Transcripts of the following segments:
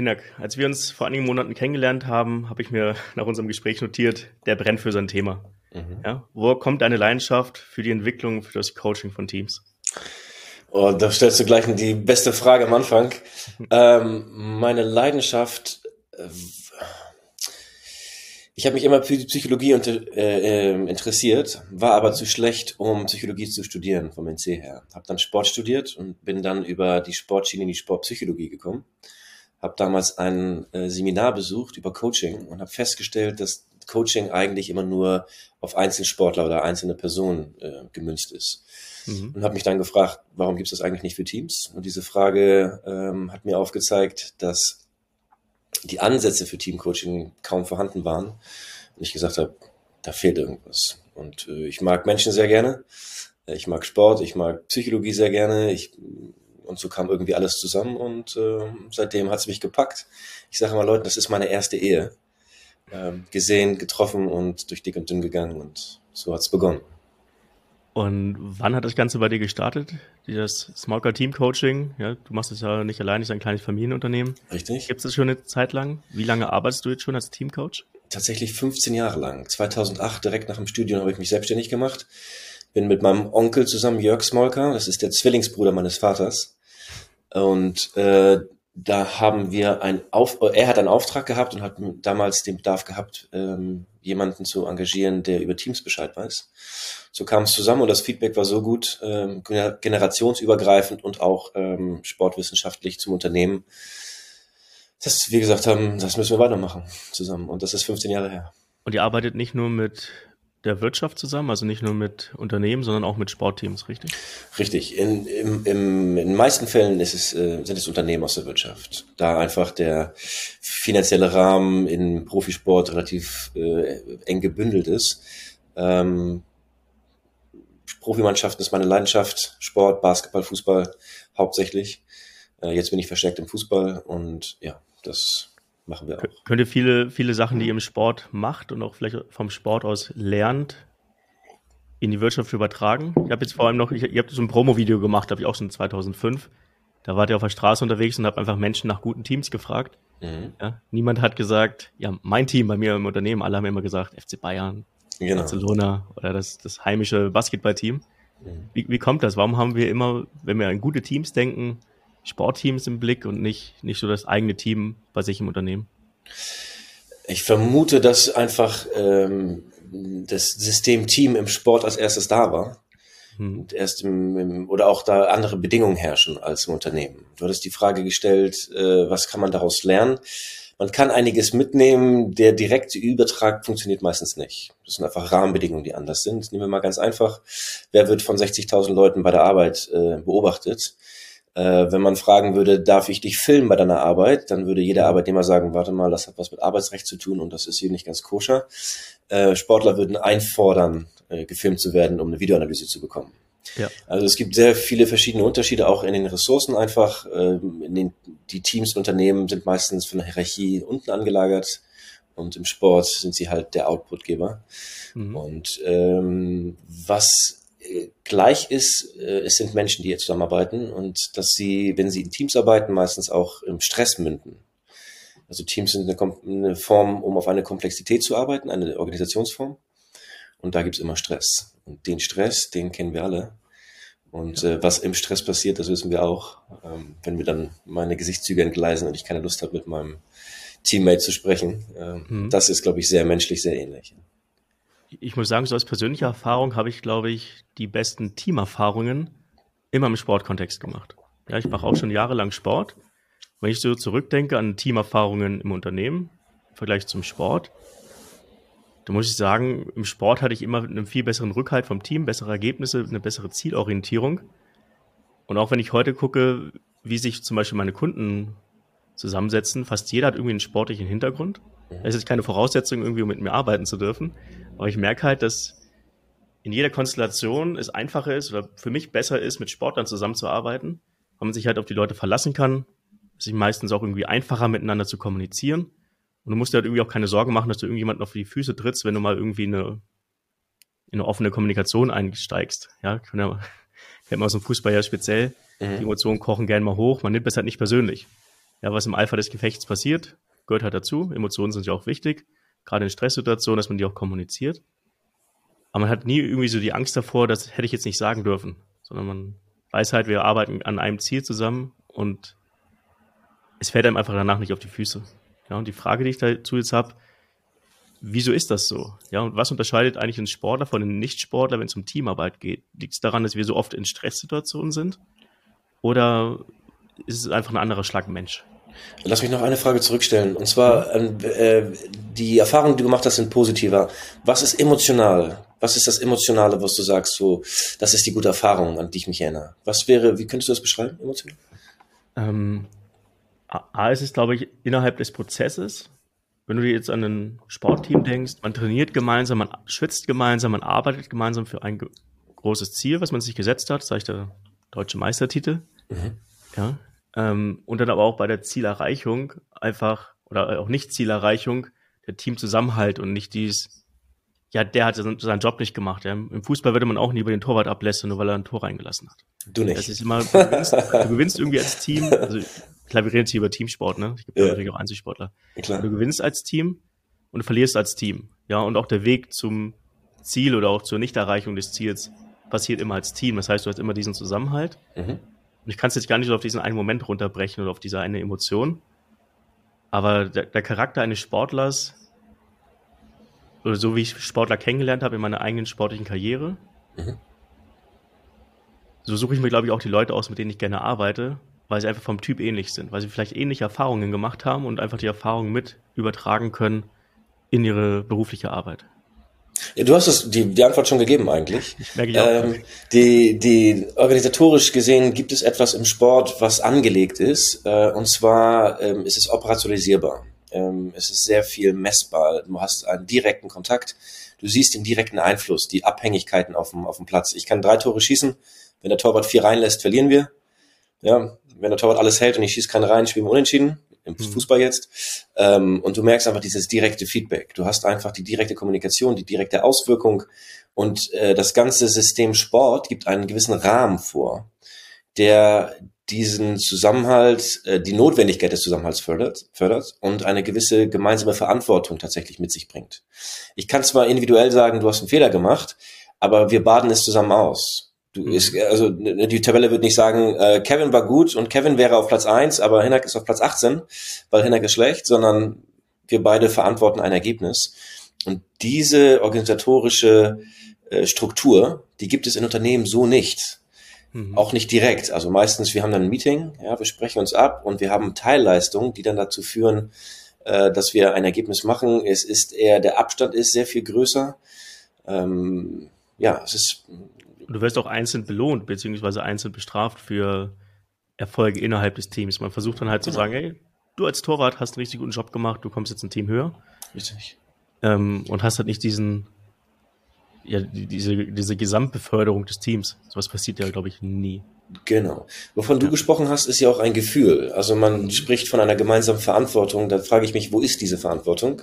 Hinak, als wir uns vor einigen Monaten kennengelernt haben, habe ich mir nach unserem Gespräch notiert, der brennt für sein Thema. Mhm. Ja, wo kommt deine Leidenschaft für die Entwicklung, für das Coaching von Teams? Oh, da stellst du gleich die beste Frage am Anfang. ähm, meine Leidenschaft, äh, ich habe mich immer für die Psychologie unter, äh, ähm, interessiert, war aber zu schlecht, um Psychologie zu studieren vom NC her. Habe dann Sport studiert und bin dann über die Sportschiene in die Sportpsychologie gekommen. Habe damals ein äh, Seminar besucht über Coaching und habe festgestellt, dass Coaching eigentlich immer nur auf Einzelsportler oder einzelne Personen äh, gemünzt ist. Mhm. Und habe mich dann gefragt, warum gibt es das eigentlich nicht für Teams? Und diese Frage ähm, hat mir aufgezeigt, dass die Ansätze für Teamcoaching kaum vorhanden waren. Und ich gesagt habe, da fehlt irgendwas. Und äh, ich mag Menschen sehr gerne. Ich mag Sport, ich mag Psychologie sehr gerne. Ich, und so kam irgendwie alles zusammen und äh, seitdem hat es mich gepackt. Ich sage mal Leuten, das ist meine erste Ehe ähm, gesehen, getroffen und durch dick und dünn gegangen und so hat's begonnen. Und wann hat das Ganze bei dir gestartet? Dieses Smoker Team Coaching? Ja, du machst es ja nicht allein, ist ein kleines Familienunternehmen. Richtig. Gibt es das schon eine Zeit lang? Wie lange arbeitest du jetzt schon als Teamcoach? Tatsächlich 15 Jahre lang. 2008, direkt nach dem Studium, habe ich mich selbstständig gemacht. Bin mit meinem Onkel zusammen, Jörg Smolker, das ist der Zwillingsbruder meines Vaters. Und äh, da haben wir ein Auf er hat einen Auftrag gehabt und hat damals den Bedarf gehabt, ähm, jemanden zu engagieren, der über Teams Bescheid weiß. So kam es zusammen und das Feedback war so gut, ähm, generationsübergreifend und auch ähm, sportwissenschaftlich zum Unternehmen, dass wir gesagt haben, das müssen wir weitermachen zusammen. Und das ist 15 Jahre her. Und ihr arbeitet nicht nur mit der Wirtschaft zusammen, also nicht nur mit Unternehmen, sondern auch mit Sportteams, richtig? Richtig. In, im, im, in den meisten Fällen ist es, äh, sind es Unternehmen aus der Wirtschaft, da einfach der finanzielle Rahmen in Profisport relativ äh, eng gebündelt ist. Ähm, Profimannschaften ist meine Leidenschaft, Sport, Basketball, Fußball hauptsächlich. Äh, jetzt bin ich verstärkt im Fußball und ja, das machen wir auch. Könnt ihr viele, viele Sachen, die ihr im Sport macht und auch vielleicht vom Sport aus lernt, in die Wirtschaft übertragen? Ich habe jetzt vor allem noch, ich, ihr habt so ein Promo-Video gemacht, habe ich auch schon 2005. Da wart ihr auf der Straße unterwegs und habt einfach Menschen nach guten Teams gefragt. Mhm. Ja, niemand hat gesagt, ja, mein Team bei mir im Unternehmen, alle haben immer gesagt, FC Bayern, genau. Barcelona oder das, das heimische Basketballteam. Mhm. Wie, wie kommt das? Warum haben wir immer, wenn wir an gute Teams denken, Sportteams im Blick und nicht, nicht so das eigene Team bei sich im Unternehmen? Ich vermute, dass einfach ähm, das System Team im Sport als erstes da war. Hm. Und erst im, im, oder auch da andere Bedingungen herrschen als im Unternehmen. Du hattest die Frage gestellt, äh, was kann man daraus lernen? Man kann einiges mitnehmen, der direkte Übertrag funktioniert meistens nicht. Das sind einfach Rahmenbedingungen, die anders sind. Nehmen wir mal ganz einfach, wer wird von 60.000 Leuten bei der Arbeit äh, beobachtet? Äh, wenn man fragen würde, darf ich dich filmen bei deiner Arbeit, dann würde jeder Arbeitnehmer sagen, warte mal, das hat was mit Arbeitsrecht zu tun und das ist hier nicht ganz koscher. Äh, Sportler würden einfordern, äh, gefilmt zu werden, um eine Videoanalyse zu bekommen. Ja. Also es gibt sehr viele verschiedene Unterschiede auch in den Ressourcen einfach. Ähm, in den, die Teams und Unternehmen sind meistens von der Hierarchie unten angelagert und im Sport sind sie halt der Outputgeber. Mhm. Und ähm, was gleich ist, äh, es sind Menschen, die hier zusammenarbeiten und dass sie, wenn sie in Teams arbeiten, meistens auch im Stress münden. Also Teams sind eine, eine Form, um auf eine Komplexität zu arbeiten, eine Organisationsform. Und da gibt's immer Stress. Und den Stress, den kennen wir alle. Und äh, was im Stress passiert, das wissen wir auch. Ähm, wenn wir dann meine Gesichtszüge entgleisen und ich keine Lust habe, mit meinem Teammate zu sprechen. Ähm, mhm. Das ist, glaube ich, sehr menschlich, sehr ähnlich ich muss sagen, so als persönliche Erfahrung habe ich, glaube ich, die besten Teamerfahrungen immer im Sportkontext gemacht. Ja, ich mache auch schon jahrelang Sport. Wenn ich so zurückdenke an Teamerfahrungen im Unternehmen im Vergleich zum Sport, dann muss ich sagen, im Sport hatte ich immer einen viel besseren Rückhalt vom Team, bessere Ergebnisse, eine bessere Zielorientierung. Und auch wenn ich heute gucke, wie sich zum Beispiel meine Kunden zusammensetzen, fast jeder hat irgendwie einen sportlichen Hintergrund. Es ist keine Voraussetzung, irgendwie um mit mir arbeiten zu dürfen. Aber ich merke halt, dass in jeder Konstellation es einfacher ist oder für mich besser ist, mit Sportlern zusammenzuarbeiten, weil man sich halt auf die Leute verlassen kann, sich meistens auch irgendwie einfacher miteinander zu kommunizieren. Und du musst dir halt irgendwie auch keine Sorgen machen, dass du irgendjemanden auf die Füße trittst, wenn du mal irgendwie eine, in eine offene Kommunikation einsteigst. Ja, kennt man aus dem Fußball ja speziell. Mhm. Die Emotionen kochen gerne mal hoch. Man nimmt es halt nicht persönlich. ja, was im Eifer des Gefechts passiert, gehört halt dazu. Emotionen sind ja auch wichtig, gerade in Stresssituationen, dass man die auch kommuniziert. Aber man hat nie irgendwie so die Angst davor, das hätte ich jetzt nicht sagen dürfen, sondern man weiß halt, wir arbeiten an einem Ziel zusammen und es fällt einem einfach danach nicht auf die Füße. Ja, und die Frage, die ich dazu jetzt habe, wieso ist das so? Ja, und was unterscheidet eigentlich einen Sportler von einem Nichtsportler, wenn es um Teamarbeit geht? Liegt es daran, dass wir so oft in Stresssituationen sind? Oder ist es einfach ein anderer Schlag Mensch? Lass mich noch eine Frage zurückstellen. Und zwar, äh, die Erfahrungen, die du gemacht hast, sind positiver. Was ist emotional? Was ist das Emotionale, was du sagst, so, das ist die gute Erfahrung, an die ich mich erinnere? Was wäre, wie könntest du das beschreiben, emotional? Ähm, A ist es, glaube ich, innerhalb des Prozesses. Wenn du dir jetzt an ein Sportteam denkst, man trainiert gemeinsam, man schwitzt gemeinsam, man arbeitet gemeinsam für ein großes Ziel, was man sich gesetzt hat, sage ich der deutsche Meistertitel. Mhm. Ja, ähm, und dann aber auch bei der Zielerreichung einfach, oder auch nicht Zielerreichung, der Teamzusammenhalt und nicht dies, ja, der hat seinen Job nicht gemacht. Ja. Im Fußball würde man auch nie über den Torwart ablässen, nur weil er ein Tor reingelassen hat. Du nicht. Das ist immer, du gewinnst, du gewinnst irgendwie als Team, also klar, wir reden jetzt hier über Teamsport, ne? Ich gibt ja. natürlich auch Einzelsportler. Ja, du gewinnst als Team und du verlierst als Team. Ja, und auch der Weg zum Ziel oder auch zur Nichterreichung des Ziels passiert immer als Team. Das heißt, du hast immer diesen Zusammenhalt. Mhm. Und ich kann es jetzt gar nicht so auf diesen einen Moment runterbrechen oder auf diese eine Emotion. Aber der, der Charakter eines Sportlers, oder so wie ich Sportler kennengelernt habe in meiner eigenen sportlichen Karriere, mhm. so suche ich mir, glaube ich, auch die Leute aus, mit denen ich gerne arbeite, weil sie einfach vom Typ ähnlich sind, weil sie vielleicht ähnliche Erfahrungen gemacht haben und einfach die Erfahrungen mit übertragen können in ihre berufliche Arbeit. Ja, du hast es, die, die Antwort schon gegeben eigentlich. Ich merke ja ähm, die, die, organisatorisch gesehen gibt es etwas im Sport, was angelegt ist, äh, und zwar ähm, ist es operationalisierbar. Ähm, es ist sehr viel messbar. Du hast einen direkten Kontakt. Du siehst den direkten Einfluss, die Abhängigkeiten auf dem, auf dem Platz. Ich kann drei Tore schießen. Wenn der Torwart vier reinlässt, verlieren wir. Ja, wenn der Torwart alles hält und ich schieße keinen rein, spielen wir unentschieden im mhm. Fußball jetzt. Ähm, und du merkst einfach dieses direkte Feedback. Du hast einfach die direkte Kommunikation, die direkte Auswirkung. Und äh, das ganze System Sport gibt einen gewissen Rahmen vor, der diesen Zusammenhalt, äh, die Notwendigkeit des Zusammenhalts fördert, fördert und eine gewisse gemeinsame Verantwortung tatsächlich mit sich bringt. Ich kann zwar individuell sagen, du hast einen Fehler gemacht, aber wir baden es zusammen aus. Du mhm. ist, also ne, die Tabelle wird nicht sagen, äh, Kevin war gut und Kevin wäre auf Platz eins, aber Hinak ist auf Platz 18, weil Hinak ist schlecht, sondern wir beide verantworten ein Ergebnis. Und diese organisatorische äh, Struktur, die gibt es in Unternehmen so nicht. Mhm. Auch nicht direkt. Also meistens, wir haben dann ein Meeting, ja, wir sprechen uns ab und wir haben Teilleistungen, die dann dazu führen, äh, dass wir ein Ergebnis machen. Es ist eher, der Abstand ist sehr viel größer. Ähm, ja, es ist und du wirst auch einzeln belohnt, beziehungsweise einzeln bestraft für Erfolge innerhalb des Teams. Man versucht dann halt genau. zu sagen, hey, du als Torwart hast einen richtig guten Job gemacht, du kommst jetzt ein Team höher. Richtig. Ähm, und hast halt nicht diesen, ja, diese, diese Gesamtbeförderung des Teams. Sowas passiert ja, glaube ich, nie. Genau. Wovon ja. du gesprochen hast, ist ja auch ein Gefühl. Also man spricht von einer gemeinsamen Verantwortung. Da frage ich mich, wo ist diese Verantwortung?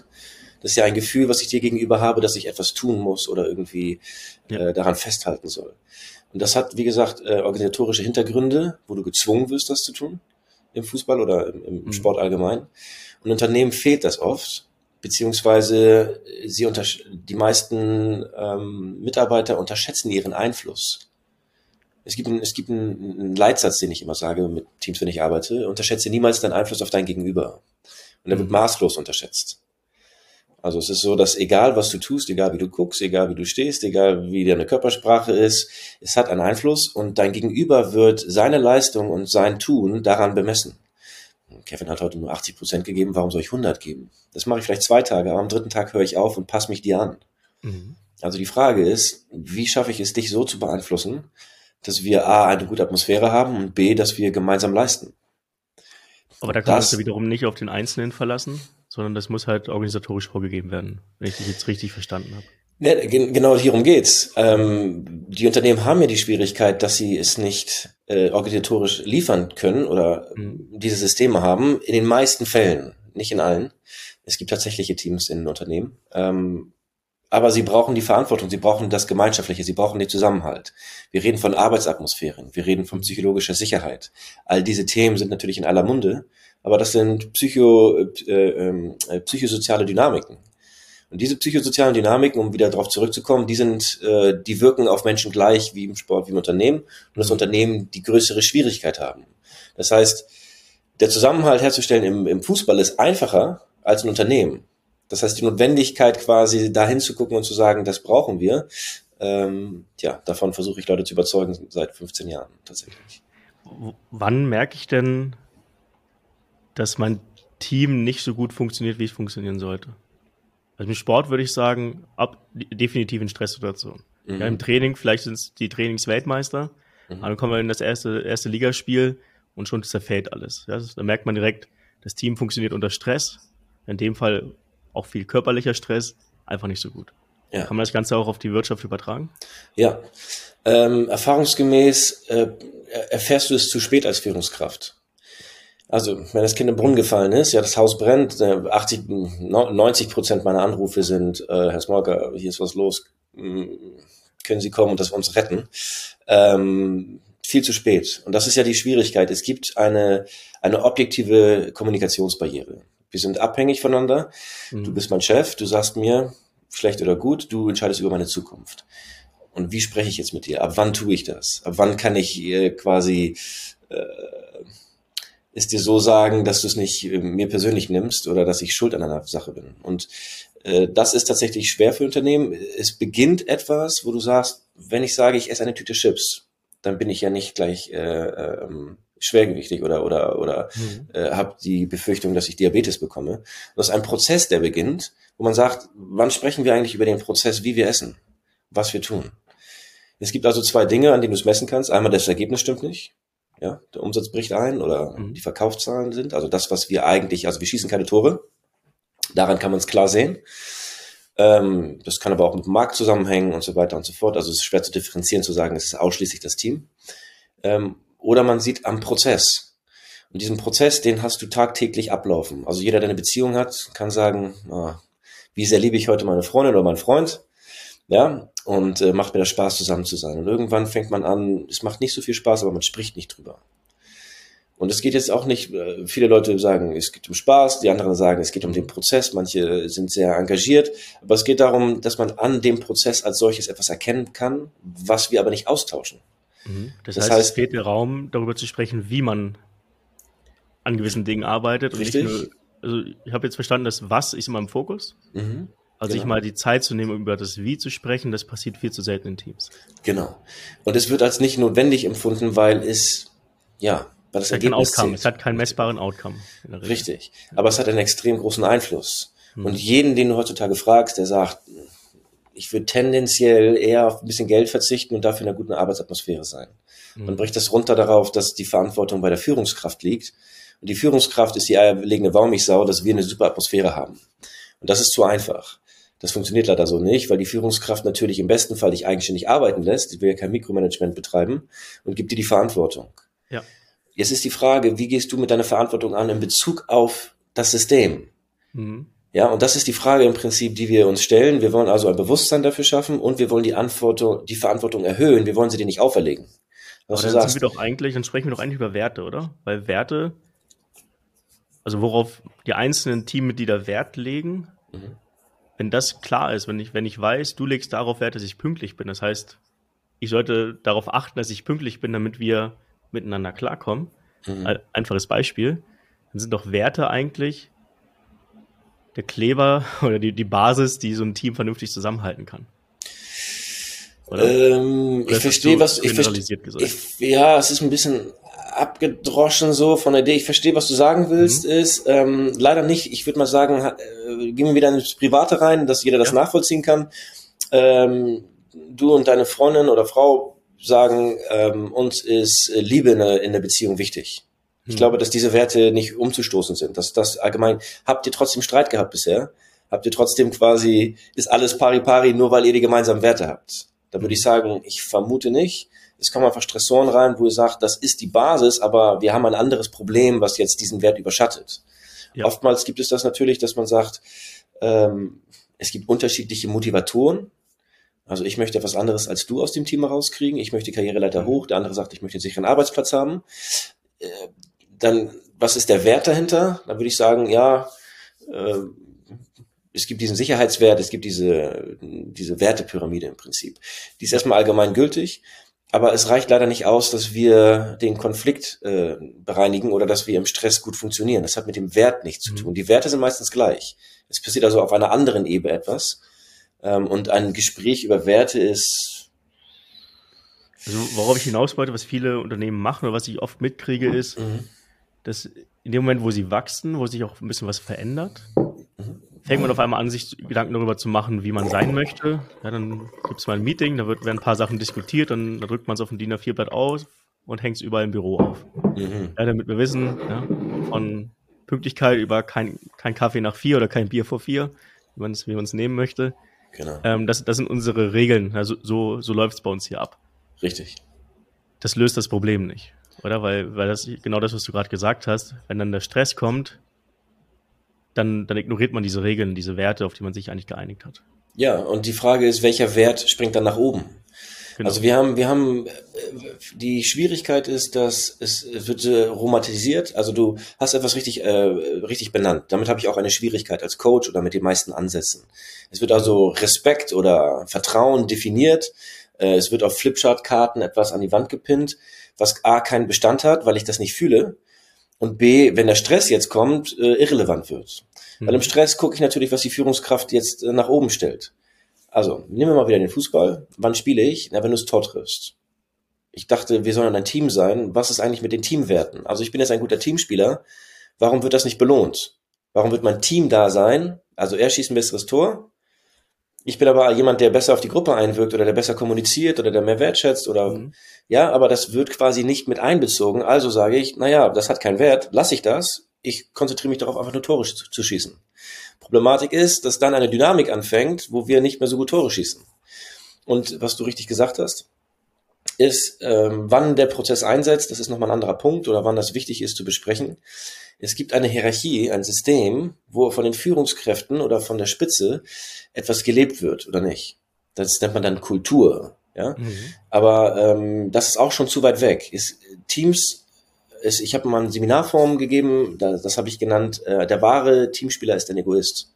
Das ist ja ein Gefühl, was ich dir gegenüber habe, dass ich etwas tun muss oder irgendwie ja. äh, daran festhalten soll. Und das hat, wie gesagt, äh, organisatorische Hintergründe, wo du gezwungen wirst, das zu tun im Fußball oder im, im mhm. Sport allgemein. Und Unternehmen fehlt das oft, beziehungsweise sie unter die meisten ähm, Mitarbeiter unterschätzen ihren Einfluss. Es gibt, einen, es gibt einen, einen Leitsatz, den ich immer sage mit Teams, wenn ich arbeite, unterschätze niemals deinen Einfluss auf dein Gegenüber. Und der mhm. wird maßlos unterschätzt. Also es ist so, dass egal was du tust, egal wie du guckst, egal wie du stehst, egal wie deine Körpersprache ist, es hat einen Einfluss und dein Gegenüber wird seine Leistung und sein Tun daran bemessen. Kevin hat heute nur 80 Prozent gegeben, warum soll ich 100 geben? Das mache ich vielleicht zwei Tage, aber am dritten Tag höre ich auf und passe mich dir an. Mhm. Also die Frage ist, wie schaffe ich es, dich so zu beeinflussen, dass wir A, eine gute Atmosphäre haben und B, dass wir gemeinsam leisten. Aber da kannst du wiederum nicht auf den Einzelnen verlassen, sondern das muss halt organisatorisch vorgegeben werden, wenn ich dich jetzt richtig verstanden habe. Ja, genau hierum geht's. Ähm, die Unternehmen haben ja die Schwierigkeit, dass sie es nicht äh, organisatorisch liefern können oder mhm. diese Systeme haben. In den meisten Fällen, nicht in allen. Es gibt tatsächliche Teams in Unternehmen. Ähm, aber sie brauchen die Verantwortung, sie brauchen das Gemeinschaftliche, sie brauchen den Zusammenhalt. Wir reden von Arbeitsatmosphären, wir reden von psychologischer Sicherheit. All diese Themen sind natürlich in aller Munde, aber das sind psycho, äh, ähm, äh, psychosoziale Dynamiken. Und diese psychosozialen Dynamiken, um wieder darauf zurückzukommen, die sind, äh, die wirken auf Menschen gleich wie im Sport, wie im Unternehmen und das Unternehmen die größere Schwierigkeit haben. Das heißt, der Zusammenhalt herzustellen im, im Fußball ist einfacher als ein Unternehmen. Das heißt, die Notwendigkeit quasi dahin zu gucken und zu sagen, das brauchen wir, ähm, ja, davon versuche ich Leute zu überzeugen seit 15 Jahren tatsächlich. Wann merke ich denn, dass mein Team nicht so gut funktioniert, wie es funktionieren sollte? Also im Sport würde ich sagen, ab, definitiv in Stresssituationen. Mhm. Ja, Im Training, vielleicht sind es die Trainingsweltmeister, mhm. aber dann kommen wir in das erste, erste Ligaspiel und schon zerfällt alles. Ja, da merkt man direkt, das Team funktioniert unter Stress. In dem Fall auch viel körperlicher Stress, einfach nicht so gut. Ja. Kann man das Ganze auch auf die Wirtschaft übertragen? Ja. Ähm, erfahrungsgemäß äh, erfährst du es zu spät als Führungskraft. Also, wenn das Kind im Brunnen gefallen ist, ja, das Haus brennt, 80, 90 Prozent meiner Anrufe sind, äh, Herr Smolker, hier ist was los, hm, können Sie kommen und das uns retten? Ähm, viel zu spät. Und das ist ja die Schwierigkeit. Es gibt eine, eine objektive Kommunikationsbarriere. Wir sind abhängig voneinander. Mhm. Du bist mein Chef, du sagst mir, schlecht oder gut, du entscheidest über meine Zukunft. Und wie spreche ich jetzt mit dir? Ab wann tue ich das? Ab wann kann ich äh, quasi äh, es dir so sagen, dass du es nicht äh, mir persönlich nimmst oder dass ich schuld an einer Sache bin? Und äh, das ist tatsächlich schwer für Unternehmen. Es beginnt etwas, wo du sagst, wenn ich sage, ich esse eine Tüte Chips, dann bin ich ja nicht gleich äh, ähm, schwergewichtig oder oder oder mhm. äh, habe die Befürchtung, dass ich Diabetes bekomme. Das ist ein Prozess, der beginnt, wo man sagt, wann sprechen wir eigentlich über den Prozess, wie wir essen, was wir tun. Es gibt also zwei Dinge, an denen du es messen kannst. Einmal das Ergebnis stimmt nicht, ja, der Umsatz bricht ein oder mhm. die Verkaufszahlen sind, also das, was wir eigentlich, also wir schießen keine Tore. Daran kann man es klar sehen. Ähm, das kann aber auch mit dem Markt zusammenhängen und so weiter und so fort. Also es ist schwer zu differenzieren, zu sagen, es ist ausschließlich das Team. Ähm, oder man sieht am Prozess. Und diesen Prozess, den hast du tagtäglich ablaufen. Also jeder, der eine Beziehung hat, kann sagen, ah, wie sehr liebe ich heute meine Freundin oder meinen Freund. Ja, und äh, macht mir das Spaß, zusammen zu sein. Und irgendwann fängt man an, es macht nicht so viel Spaß, aber man spricht nicht drüber. Und es geht jetzt auch nicht, äh, viele Leute sagen, es geht um Spaß, die anderen sagen, es geht um den Prozess, manche sind sehr engagiert, aber es geht darum, dass man an dem Prozess als solches etwas erkennen kann, was wir aber nicht austauschen. Mhm. Das, das, heißt, es fehlt der Raum, darüber zu sprechen, wie man an gewissen Dingen arbeitet. Richtig. Nur, also ich habe jetzt verstanden, dass was ist immer im Fokus. Mhm. Also genau. sich mal die Zeit zu nehmen, um über das Wie zu sprechen, das passiert viel zu selten in Teams. Genau. Und es wird als nicht notwendig empfunden, weil es, ja, weil das es Ergebnis Outcome. Es hat keinen messbaren Outcome. Richtig. Aber es hat einen extrem großen Einfluss. Hm. Und jeden, den du heutzutage fragst, der sagt, ich würde tendenziell eher auf ein bisschen Geld verzichten und dafür in einer guten Arbeitsatmosphäre sein. Hm. Man bricht das runter darauf, dass die Verantwortung bei der Führungskraft liegt. Und die Führungskraft ist die eierlegende Wollmilchsau, dass wir eine super Atmosphäre haben. Und das ist zu einfach. Das funktioniert leider so nicht, weil die Führungskraft natürlich im besten Fall dich eigenständig arbeiten lässt, die will ja kein Mikromanagement betreiben und gibt dir die Verantwortung. Ja. Jetzt ist die Frage, wie gehst du mit deiner Verantwortung an in Bezug auf das System? Mhm. Ja, und das ist die Frage im Prinzip, die wir uns stellen. Wir wollen also ein Bewusstsein dafür schaffen und wir wollen die, Antwortung, die Verantwortung erhöhen. Wir wollen sie dir nicht auferlegen. Was Aber dann sagst, wir doch eigentlich, dann sprechen wir doch eigentlich über Werte, oder? Weil Werte, also worauf die einzelnen Teammitglieder Wert legen, mhm wenn das klar ist, wenn ich, wenn ich weiß, du legst darauf Wert, dass ich pünktlich bin, das heißt, ich sollte darauf achten, dass ich pünktlich bin, damit wir miteinander klarkommen. Mhm. Einfaches Beispiel. Dann sind doch Werte eigentlich der Kleber oder die, die Basis, die so ein Team vernünftig zusammenhalten kann. Ähm, ich verstehe, was ich verstehe. Ja, es ist ein bisschen abgedroschen so von der Idee. Ich verstehe, was du sagen willst, mhm. ist ähm, leider nicht. Ich würde mal sagen, äh, gehen wir wieder ins Private rein, dass jeder das ja. nachvollziehen kann. Ähm, du und deine Freundin oder Frau sagen, ähm, uns ist Liebe in der, in der Beziehung wichtig. Ich mhm. glaube, dass diese Werte nicht umzustoßen sind. Dass das allgemein, habt ihr trotzdem Streit gehabt bisher? Habt ihr trotzdem quasi, ist alles pari pari, nur weil ihr die gemeinsamen Werte habt? Da würde ich sagen, ich vermute nicht es kommen einfach Stressoren rein, wo ihr sagt, das ist die Basis, aber wir haben ein anderes Problem, was jetzt diesen Wert überschattet. Ja. Oftmals gibt es das natürlich, dass man sagt, ähm, Es gibt unterschiedliche Motivatoren. Also ich möchte etwas anderes als du aus dem Team herauskriegen. Ich möchte Karriereleiter mhm. hoch. Der andere sagt, ich möchte einen sicheren Arbeitsplatz haben. Äh, dann, was ist der Wert dahinter? Da würde ich sagen, ja, äh, es gibt diesen Sicherheitswert, es gibt diese, diese Wertepyramide im Prinzip. Die ist erstmal allgemein gültig, aber es reicht leider nicht aus, dass wir den Konflikt äh, bereinigen oder dass wir im Stress gut funktionieren. Das hat mit dem Wert nichts zu mhm. tun. Die Werte sind meistens gleich. Es passiert also auf einer anderen Ebene etwas. Ähm, und ein Gespräch über Werte ist. Also worauf ich hinaus wollte, was viele Unternehmen machen oder was ich oft mitkriege, ist, mhm. dass in dem Moment, wo sie wachsen, wo sich auch ein bisschen was verändert, fängt man auf einmal an, sich Gedanken darüber zu machen, wie man sein möchte. Ja, dann gibt es mal ein Meeting, da wird, werden ein paar Sachen diskutiert, dann da drückt man es auf ein DIN A4-Blatt aus und hängt es überall im Büro auf. Mhm. Ja, damit wir wissen, ja, von Pünktlichkeit über kein, kein Kaffee nach vier oder kein Bier vor vier, wie man es wie man's nehmen möchte. Genau. Ähm, das, das sind unsere Regeln. Also so, so läuft es bei uns hier ab. Richtig. Das löst das Problem nicht, oder? Weil, weil das genau das, was du gerade gesagt hast, wenn dann der Stress kommt, dann, dann ignoriert man diese Regeln, diese Werte, auf die man sich eigentlich geeinigt hat. Ja, und die Frage ist, welcher Wert springt dann nach oben? Genau. Also wir haben, wir haben, die Schwierigkeit ist, dass es, es wird äh, romantisiert. Also du hast etwas richtig, äh, richtig benannt. Damit habe ich auch eine Schwierigkeit als Coach oder mit den meisten Ansätzen. Es wird also Respekt oder Vertrauen definiert. Äh, es wird auf Flipchart-Karten etwas an die Wand gepinnt, was A keinen Bestand hat, weil ich das nicht fühle und B, wenn der Stress jetzt kommt, äh, irrelevant wird. Mhm. Weil im Stress gucke ich natürlich, was die Führungskraft jetzt äh, nach oben stellt. Also, nehmen wir mal wieder den Fußball. Wann spiele ich? Na, wenn du es Tor triffst. Ich dachte, wir sollen ein Team sein. Was ist eigentlich mit den Teamwerten? Also, ich bin jetzt ein guter Teamspieler. Warum wird das nicht belohnt? Warum wird mein Team da sein? Also, er schießt ein besseres Tor. Ich bin aber jemand, der besser auf die Gruppe einwirkt oder der besser kommuniziert oder der mehr wertschätzt oder mhm. ja, aber das wird quasi nicht mit einbezogen. Also sage ich, naja, das hat keinen Wert, lasse ich das. Ich konzentriere mich darauf, einfach nur Tore zu, zu schießen. Problematik ist, dass dann eine Dynamik anfängt, wo wir nicht mehr so gut Tore schießen. Und was du richtig gesagt hast, ist, ähm, wann der Prozess einsetzt, das ist nochmal ein anderer Punkt oder wann das wichtig ist zu besprechen. Es gibt eine Hierarchie, ein System, wo von den Führungskräften oder von der Spitze etwas gelebt wird oder nicht. Das nennt man dann Kultur. Ja? Mhm. Aber ähm, das ist auch schon zu weit weg. Ist, Teams, ist, ich habe mal eine Seminarform gegeben, das, das habe ich genannt, äh, der wahre Teamspieler ist ein Egoist.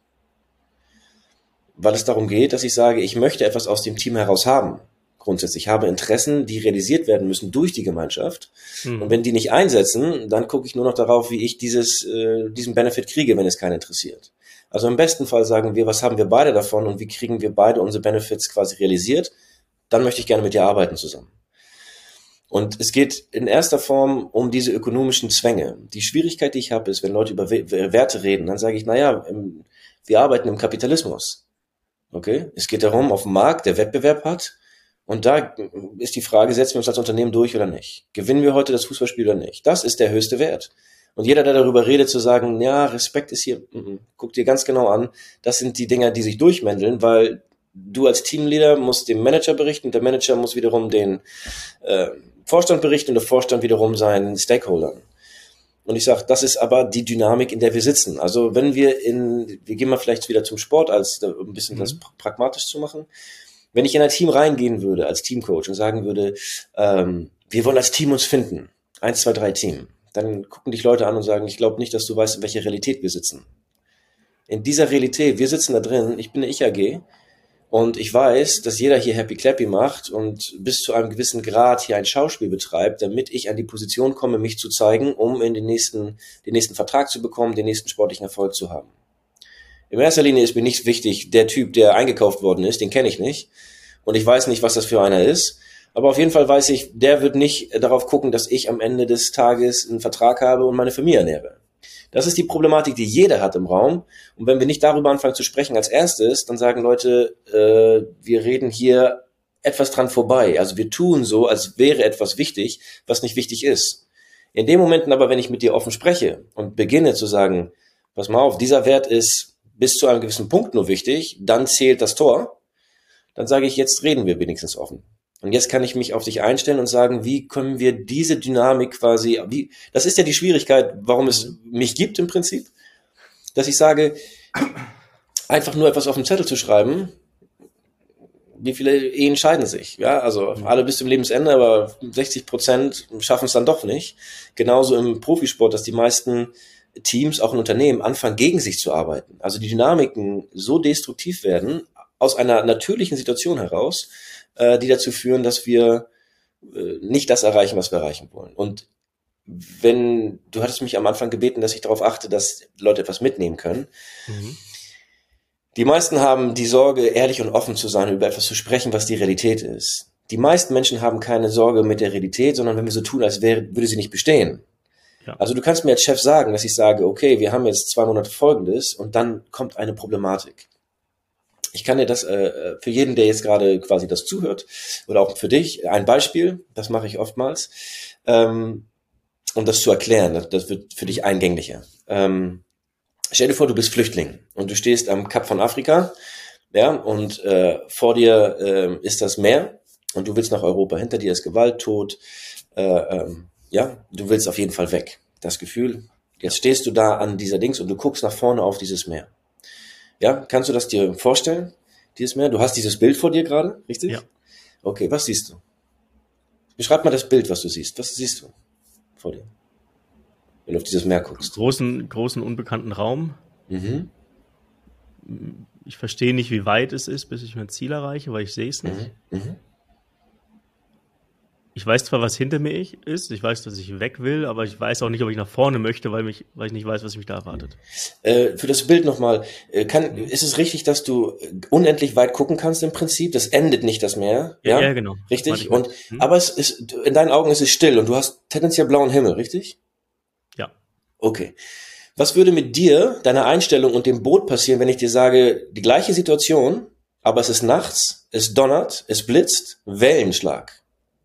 Weil es darum geht, dass ich sage, ich möchte etwas aus dem Team heraus haben grundsätzlich. Ich habe Interessen, die realisiert werden müssen durch die Gemeinschaft. Mhm. Und wenn die nicht einsetzen, dann gucke ich nur noch darauf, wie ich dieses, äh, diesen Benefit kriege, wenn es keinen interessiert. Also im besten Fall sagen wir, was haben wir beide davon und wie kriegen wir beide unsere Benefits quasi realisiert. Dann möchte ich gerne mit dir arbeiten zusammen. Und es geht in erster Form um diese ökonomischen Zwänge. Die Schwierigkeit, die ich habe, ist, wenn Leute über Werte reden, dann sage ich, naja, wir arbeiten im Kapitalismus. Okay? Es geht darum, auf dem Markt, der Wettbewerb hat, und da ist die Frage, setzen wir uns als Unternehmen durch oder nicht? Gewinnen wir heute das Fußballspiel oder nicht? Das ist der höchste Wert. Und jeder, der darüber redet, zu sagen, ja, Respekt ist hier, m -m, guck dir ganz genau an, das sind die Dinger, die sich durchmändeln, weil du als Teamleader musst dem Manager berichten, der Manager muss wiederum den äh, Vorstand berichten und der Vorstand wiederum seinen Stakeholdern. Und ich sage, das ist aber die Dynamik, in der wir sitzen. Also wenn wir in, wir gehen mal vielleicht wieder zum Sport, als ein bisschen mhm. das pragmatisch zu machen. Wenn ich in ein Team reingehen würde als Teamcoach und sagen würde, ähm, wir wollen als Team uns finden, eins, zwei, drei Team, dann gucken dich Leute an und sagen, ich glaube nicht, dass du weißt, in welcher Realität wir sitzen. In dieser Realität, wir sitzen da drin, ich bin eine Ich-AG und ich weiß, dass jeder hier Happy Clappy macht und bis zu einem gewissen Grad hier ein Schauspiel betreibt, damit ich an die Position komme, mich zu zeigen, um in den nächsten, den nächsten Vertrag zu bekommen, den nächsten sportlichen Erfolg zu haben. In erster Linie ist mir nicht wichtig, der Typ, der eingekauft worden ist, den kenne ich nicht. Und ich weiß nicht, was das für einer ist. Aber auf jeden Fall weiß ich, der wird nicht darauf gucken, dass ich am Ende des Tages einen Vertrag habe und meine Familie ernähre. Das ist die Problematik, die jeder hat im Raum. Und wenn wir nicht darüber anfangen zu sprechen als erstes, dann sagen Leute, äh, wir reden hier etwas dran vorbei. Also wir tun so, als wäre etwas wichtig, was nicht wichtig ist. In dem Momenten aber, wenn ich mit dir offen spreche und beginne zu sagen, pass mal auf, dieser Wert ist bis zu einem gewissen Punkt nur wichtig, dann zählt das Tor, dann sage ich, jetzt reden wir wenigstens offen. Und jetzt kann ich mich auf dich einstellen und sagen, wie können wir diese Dynamik quasi, wie, das ist ja die Schwierigkeit, warum es mich gibt im Prinzip, dass ich sage, einfach nur etwas auf dem Zettel zu schreiben, wie viele Ehen scheiden sich? Ja, also mhm. alle bis zum Lebensende, aber 60 Prozent schaffen es dann doch nicht. Genauso im Profisport, dass die meisten Teams, auch in Unternehmen, anfangen, gegen sich zu arbeiten. Also die Dynamiken so destruktiv werden, aus einer natürlichen Situation heraus, äh, die dazu führen, dass wir äh, nicht das erreichen, was wir erreichen wollen. Und wenn, du hattest mich am Anfang gebeten, dass ich darauf achte, dass Leute etwas mitnehmen können. Mhm. Die meisten haben die Sorge, ehrlich und offen zu sein, über etwas zu sprechen, was die Realität ist. Die meisten Menschen haben keine Sorge mit der Realität, sondern wenn wir so tun, als wäre, würde sie nicht bestehen. Ja. Also du kannst mir als Chef sagen, dass ich sage, okay, wir haben jetzt zwei Monate Folgendes und dann kommt eine Problematik. Ich kann dir das äh, für jeden, der jetzt gerade quasi das zuhört, oder auch für dich, ein Beispiel, das mache ich oftmals, ähm, um das zu erklären. Das, das wird für dich eingänglicher. Ähm, Stell dir vor, du bist Flüchtling und du stehst am Kap von Afrika, ja, und äh, vor dir äh, ist das Meer und du willst nach Europa. Hinter dir ist Gewalt, Tod, äh, ähm, ja, du willst auf jeden Fall weg. Das Gefühl, jetzt stehst du da an dieser Dings und du guckst nach vorne auf dieses Meer. Ja, kannst du das dir vorstellen, dieses Meer? Du hast dieses Bild vor dir gerade, richtig? Ja. Okay, was siehst du? Beschreib mal das Bild, was du siehst. Was siehst du vor dir? wenn du auf dieses Meer guckst. Großen, großen unbekannten Raum. Mhm. Ich verstehe nicht, wie weit es ist, bis ich mein Ziel erreiche, weil ich sehe es nicht. Mhm. Mhm. Ich weiß zwar, was hinter mir ist, ich weiß, dass ich weg will, aber ich weiß auch nicht, ob ich nach vorne möchte, weil, mich, weil ich nicht weiß, was mich da erwartet. Äh, für das Bild nochmal, äh, kann, ist es richtig, dass du unendlich weit gucken kannst im Prinzip? Das endet nicht das Meer? Ja, ja, ja genau. Richtig? Und, hm. Aber es ist, in deinen Augen ist es still und du hast tendenziell blauen Himmel, richtig? Okay. Was würde mit dir, deiner Einstellung und dem Boot passieren, wenn ich dir sage, die gleiche Situation, aber es ist nachts, es donnert, es blitzt, Wellenschlag.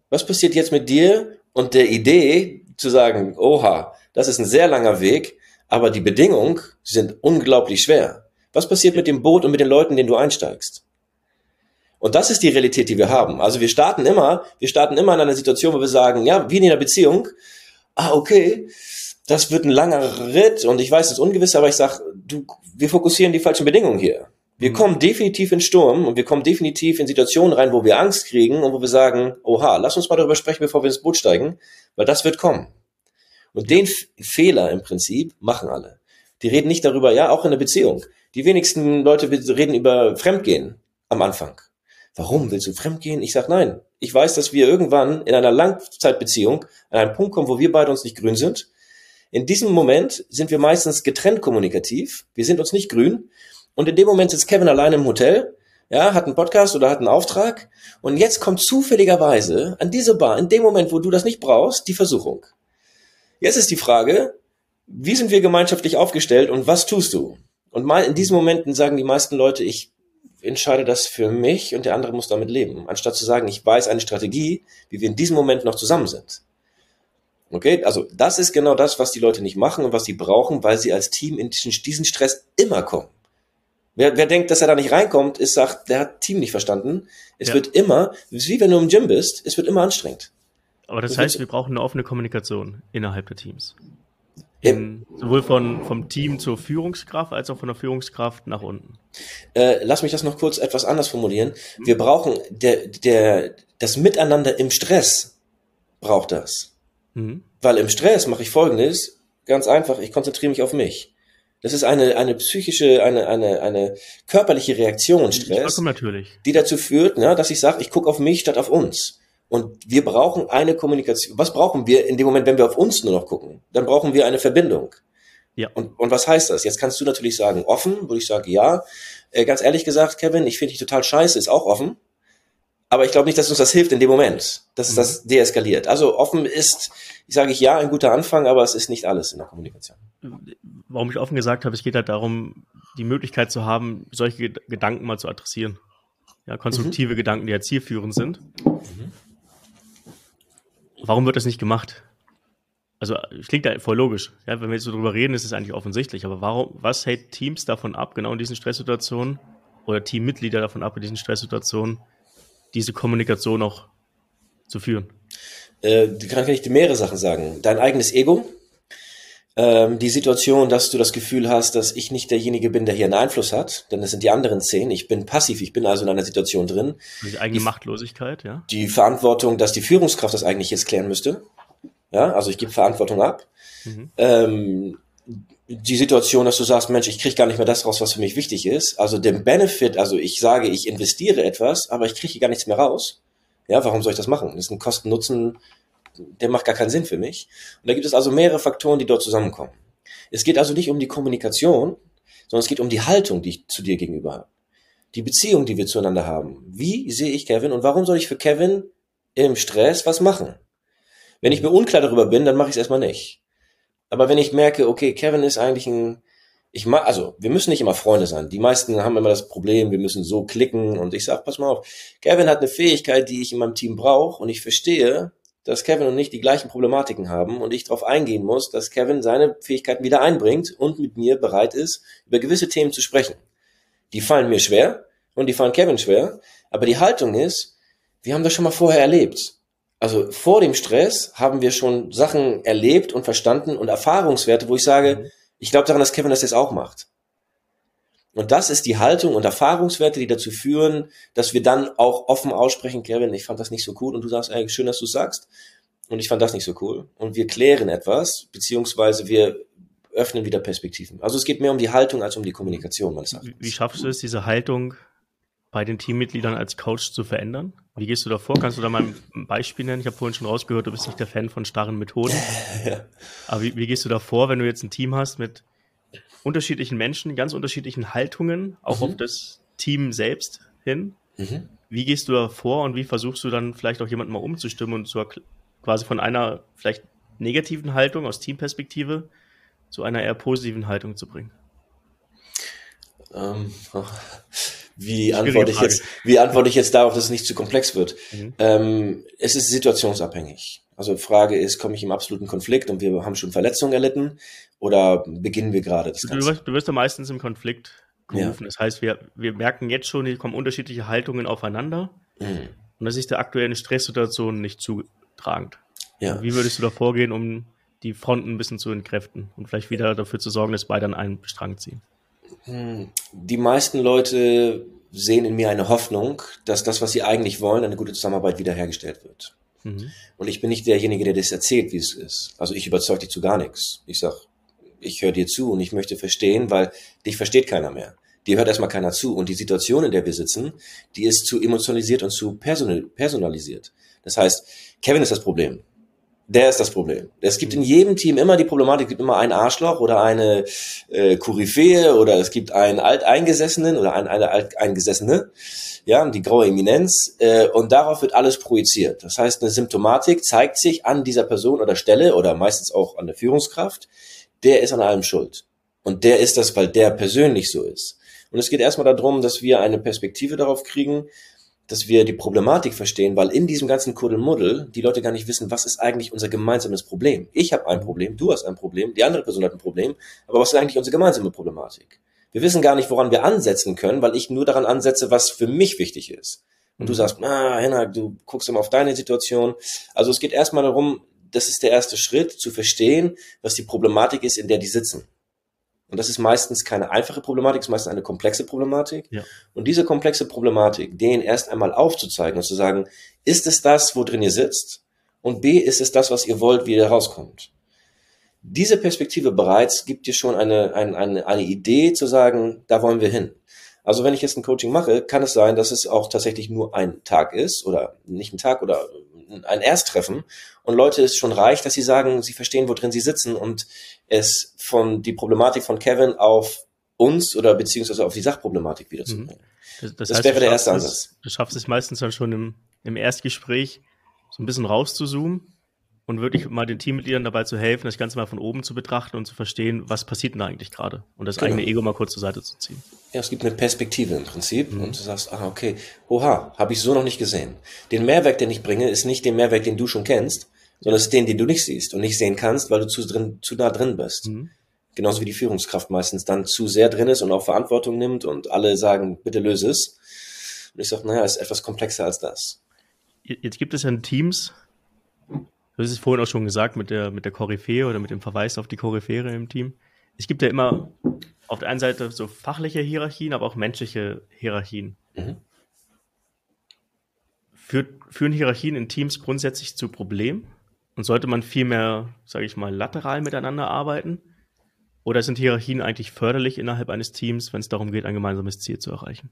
Was passiert jetzt mit dir und der Idee zu sagen, oha, das ist ein sehr langer Weg, aber die Bedingungen sind unglaublich schwer. Was passiert mit dem Boot und mit den Leuten, denen du einsteigst? Und das ist die Realität, die wir haben. Also wir starten immer, wir starten immer in einer Situation, wo wir sagen, ja, wie in einer Beziehung, ah, okay, das wird ein langer Ritt und ich weiß, es ist ungewiss, aber ich sag, du, wir fokussieren die falschen Bedingungen hier. Wir kommen definitiv in Sturm und wir kommen definitiv in Situationen rein, wo wir Angst kriegen und wo wir sagen, oha, lass uns mal darüber sprechen, bevor wir ins Boot steigen, weil das wird kommen. Und den F Fehler im Prinzip machen alle. Die reden nicht darüber, ja, auch in der Beziehung. Die wenigsten Leute reden über Fremdgehen am Anfang. Warum willst du fremdgehen? Ich sag nein. Ich weiß, dass wir irgendwann in einer Langzeitbeziehung an einen Punkt kommen, wo wir beide uns nicht grün sind in diesem Moment sind wir meistens getrennt kommunikativ. Wir sind uns nicht grün. Und in dem Moment sitzt Kevin allein im Hotel, ja, hat einen Podcast oder hat einen Auftrag. Und jetzt kommt zufälligerweise an diese Bar, in dem Moment, wo du das nicht brauchst, die Versuchung. Jetzt ist die Frage, wie sind wir gemeinschaftlich aufgestellt und was tust du? Und mal in diesen Momenten sagen die meisten Leute, ich entscheide das für mich und der andere muss damit leben, anstatt zu sagen, ich weiß eine Strategie, wie wir in diesem Moment noch zusammen sind. Okay, also das ist genau das, was die Leute nicht machen und was sie brauchen, weil sie als Team in diesen Stress immer kommen. Wer, wer denkt, dass er da nicht reinkommt, ist sagt, der hat Team nicht verstanden. Es ja. wird immer, wie wenn du im Gym bist, es wird immer anstrengend. Aber das, das heißt, wir brauchen eine offene Kommunikation innerhalb der Teams. In, sowohl von, vom Team zur Führungskraft als auch von der Führungskraft nach unten. Äh, lass mich das noch kurz etwas anders formulieren. Wir brauchen der, der, das Miteinander im Stress braucht das. Mhm. Weil im Stress mache ich folgendes, ganz einfach, ich konzentriere mich auf mich. Das ist eine, eine psychische, eine, eine, eine körperliche Reaktion, Stress, natürlich. die dazu führt, ne, dass ich sage, ich gucke auf mich statt auf uns. Und wir brauchen eine Kommunikation. Was brauchen wir in dem Moment, wenn wir auf uns nur noch gucken? Dann brauchen wir eine Verbindung. Ja. Und, und was heißt das? Jetzt kannst du natürlich sagen, offen, wo ich sage, ja. Äh, ganz ehrlich gesagt, Kevin, ich finde dich total scheiße, ist auch offen. Aber ich glaube nicht, dass uns das hilft in dem Moment, dass es mhm. das deeskaliert. Also offen ist, ich sage ich ja, ein guter Anfang, aber es ist nicht alles in der Kommunikation. Warum ich offen gesagt habe, es geht halt darum, die Möglichkeit zu haben, solche Gedanken mal zu adressieren. Ja, konstruktive mhm. Gedanken, die ja zielführend sind. Mhm. Warum wird das nicht gemacht? Also klingt ja voll logisch. Ja, wenn wir jetzt so drüber reden, ist es eigentlich offensichtlich. Aber warum, was hält Teams davon ab, genau in diesen Stresssituationen oder Teammitglieder davon ab, in diesen Stresssituationen diese Kommunikation auch zu führen? Äh, kann ich dir mehrere Sachen sagen. Dein eigenes Ego. Ähm, die Situation, dass du das Gefühl hast, dass ich nicht derjenige bin, der hier einen Einfluss hat, denn es sind die anderen zehn. Ich bin passiv, ich bin also in einer Situation drin. Die eigene die, Machtlosigkeit, ja. Die Verantwortung, dass die Führungskraft das eigentlich jetzt klären müsste. Ja, also ich gebe Verantwortung ab. Mhm. Ähm, die Situation, dass du sagst, Mensch, ich kriege gar nicht mehr das raus, was für mich wichtig ist. Also den Benefit, also ich sage, ich investiere etwas, aber ich kriege gar nichts mehr raus. Ja, warum soll ich das machen? Das ist ein Kosten-Nutzen, der macht gar keinen Sinn für mich. Und da gibt es also mehrere Faktoren, die dort zusammenkommen. Es geht also nicht um die Kommunikation, sondern es geht um die Haltung, die ich zu dir gegenüber habe. Die Beziehung, die wir zueinander haben. Wie sehe ich Kevin und warum soll ich für Kevin im Stress was machen? Wenn ich mir unklar darüber bin, dann mache ich es erstmal nicht. Aber wenn ich merke, okay, Kevin ist eigentlich ein, ich mag, also wir müssen nicht immer Freunde sein. Die meisten haben immer das Problem, wir müssen so klicken und ich sag, pass mal auf, Kevin hat eine Fähigkeit, die ich in meinem Team brauche und ich verstehe, dass Kevin und ich die gleichen Problematiken haben und ich darauf eingehen muss, dass Kevin seine Fähigkeiten wieder einbringt und mit mir bereit ist, über gewisse Themen zu sprechen. Die fallen mir schwer und die fallen Kevin schwer, aber die Haltung ist, wir haben das schon mal vorher erlebt also vor dem Stress haben wir schon Sachen erlebt und verstanden und Erfahrungswerte, wo ich sage, ich glaube daran, dass Kevin das jetzt auch macht. Und das ist die Haltung und Erfahrungswerte, die dazu führen, dass wir dann auch offen aussprechen, Kevin, ich fand das nicht so cool und du sagst, ey, schön, dass du sagst und ich fand das nicht so cool. Und wir klären etwas, beziehungsweise wir öffnen wieder Perspektiven. Also es geht mehr um die Haltung als um die Kommunikation, meines Erachtens. Wie schaffst du es, diese Haltung bei den Teammitgliedern als Coach zu verändern? Wie gehst du da vor? Kannst du da mal ein Beispiel nennen? Ich habe vorhin schon rausgehört, du bist nicht der Fan von starren Methoden. ja. Aber wie, wie, gehst du da vor, wenn du jetzt ein Team hast mit unterschiedlichen Menschen, ganz unterschiedlichen Haltungen, auch mhm. auf das Team selbst hin? Mhm. Wie gehst du da vor und wie versuchst du dann vielleicht auch jemanden mal umzustimmen und zur, quasi von einer vielleicht negativen Haltung aus Teamperspektive zu einer eher positiven Haltung zu bringen? Ähm, wie antworte ich jetzt, wie antworte ich jetzt darauf, dass es nicht zu komplex wird? Mhm. Ähm, es ist situationsabhängig. Also Frage ist, komme ich im absoluten Konflikt und wir haben schon Verletzungen erlitten oder beginnen wir gerade das du, Ganze? Du wirst ja meistens im Konflikt gerufen. Ja. Das heißt, wir, wir merken jetzt schon, hier kommen unterschiedliche Haltungen aufeinander mhm. und das ist der aktuellen Stresssituation nicht zutragend. Ja. Wie würdest du da vorgehen, um die Fronten ein bisschen zu entkräften und vielleicht wieder dafür zu sorgen, dass beide an einen Strang ziehen? Hm, die meisten Leute sehen in mir eine Hoffnung, dass das, was sie eigentlich wollen, eine gute Zusammenarbeit wiederhergestellt wird. Mhm. Und ich bin nicht derjenige, der das erzählt, wie es ist. Also ich überzeuge dich zu gar nichts. Ich sag, ich höre dir zu und ich möchte verstehen, weil dich versteht keiner mehr. Dir hört erstmal keiner zu. Und die Situation, in der wir sitzen, die ist zu emotionalisiert und zu personalisiert. Das heißt, Kevin ist das Problem. Der ist das Problem. Es gibt in jedem Team immer die Problematik, es gibt immer ein Arschloch oder eine äh, Koryphäe oder es gibt einen Alteingesessenen oder ein, eine Alteingesessene, ja, die graue Eminenz äh, und darauf wird alles projiziert. Das heißt, eine Symptomatik zeigt sich an dieser Person oder Stelle oder meistens auch an der Führungskraft, der ist an allem schuld. Und der ist das, weil der persönlich so ist. Und es geht erstmal darum, dass wir eine Perspektive darauf kriegen, dass wir die Problematik verstehen, weil in diesem ganzen Kuddelmuddel die Leute gar nicht wissen, was ist eigentlich unser gemeinsames Problem. Ich habe ein Problem, du hast ein Problem, die andere Person hat ein Problem, aber was ist eigentlich unsere gemeinsame Problematik? Wir wissen gar nicht, woran wir ansetzen können, weil ich nur daran ansetze, was für mich wichtig ist. Und du mhm. sagst, ah, Henna, du guckst immer auf deine Situation. Also es geht erstmal darum, das ist der erste Schritt, zu verstehen, was die Problematik ist, in der die sitzen. Und das ist meistens keine einfache Problematik, ist meistens eine komplexe Problematik. Ja. Und diese komplexe Problematik, denen erst einmal aufzuzeigen und zu sagen, ist es das, wo drin ihr sitzt? Und B, ist es das, was ihr wollt, wie ihr rauskommt? Diese Perspektive bereits gibt dir schon eine, eine, eine, eine Idee zu sagen, da wollen wir hin. Also wenn ich jetzt ein Coaching mache, kann es sein, dass es auch tatsächlich nur ein Tag ist oder nicht ein Tag oder ein Ersttreffen und Leute ist schon reich, dass sie sagen, sie verstehen, wo drin sie sitzen und es von die Problematik von Kevin auf uns oder beziehungsweise auf die Sachproblematik wiederzubringen. Mhm. Das, das, das heißt, wäre der erste Ansatz. Du schaffst es meistens dann schon im, im Erstgespräch so ein bisschen rauszuzoomen und wirklich mal den Teammitgliedern dabei zu helfen, das Ganze mal von oben zu betrachten und zu verstehen, was passiert denn da eigentlich gerade und das genau. eigene Ego mal kurz zur Seite zu ziehen. Ja, es gibt eine Perspektive im Prinzip mhm. und du sagst, ah, okay, oha, habe ich so noch nicht gesehen. Den Mehrwert, den ich bringe, ist nicht der Mehrwert, den du schon kennst, sondern es ist den, den du nicht siehst und nicht sehen kannst, weil du zu, drin, zu nah drin bist. Mhm. Genauso wie die Führungskraft meistens dann zu sehr drin ist und auch Verantwortung nimmt und alle sagen, bitte löse es. Und ich sage, naja, es ist etwas komplexer als das. Jetzt gibt es ja Teams Du hast es vorhin auch schon gesagt mit der, mit der Koryphäe oder mit dem Verweis auf die Koryphäre im Team. Es gibt ja immer auf der einen Seite so fachliche Hierarchien, aber auch menschliche Hierarchien. Mhm. Führt, führen Hierarchien in Teams grundsätzlich zu Problemen? Und sollte man viel mehr, sage ich mal, lateral miteinander arbeiten? Oder sind Hierarchien eigentlich förderlich innerhalb eines Teams, wenn es darum geht, ein gemeinsames Ziel zu erreichen?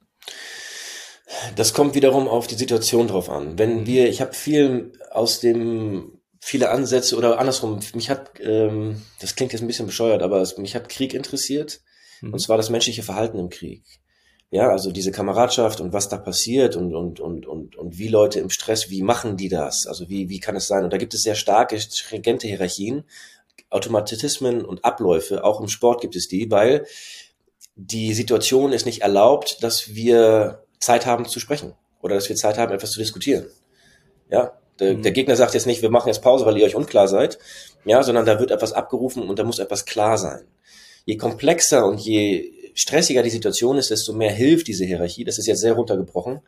Das kommt wiederum auf die Situation drauf an. Wenn mhm. wir, ich habe viel aus dem viele Ansätze oder andersrum, mich hat, ähm, das klingt jetzt ein bisschen bescheuert, aber es, mich hat Krieg interessiert. Mhm. Und zwar das menschliche Verhalten im Krieg. Ja, also diese Kameradschaft und was da passiert und, und, und, und, und wie Leute im Stress, wie machen die das? Also wie, wie kann es sein? Und da gibt es sehr starke, stringente Hierarchien, Automatismen und Abläufe. Auch im Sport gibt es die, weil die Situation es nicht erlaubt, dass wir Zeit haben zu sprechen oder dass wir Zeit haben, etwas zu diskutieren. Ja, der, mhm. der Gegner sagt jetzt nicht, wir machen jetzt Pause, weil ihr euch unklar seid, ja, sondern da wird etwas abgerufen und da muss etwas klar sein. Je komplexer und je stressiger die Situation ist, desto mehr hilft diese Hierarchie. Das ist jetzt sehr runtergebrochen.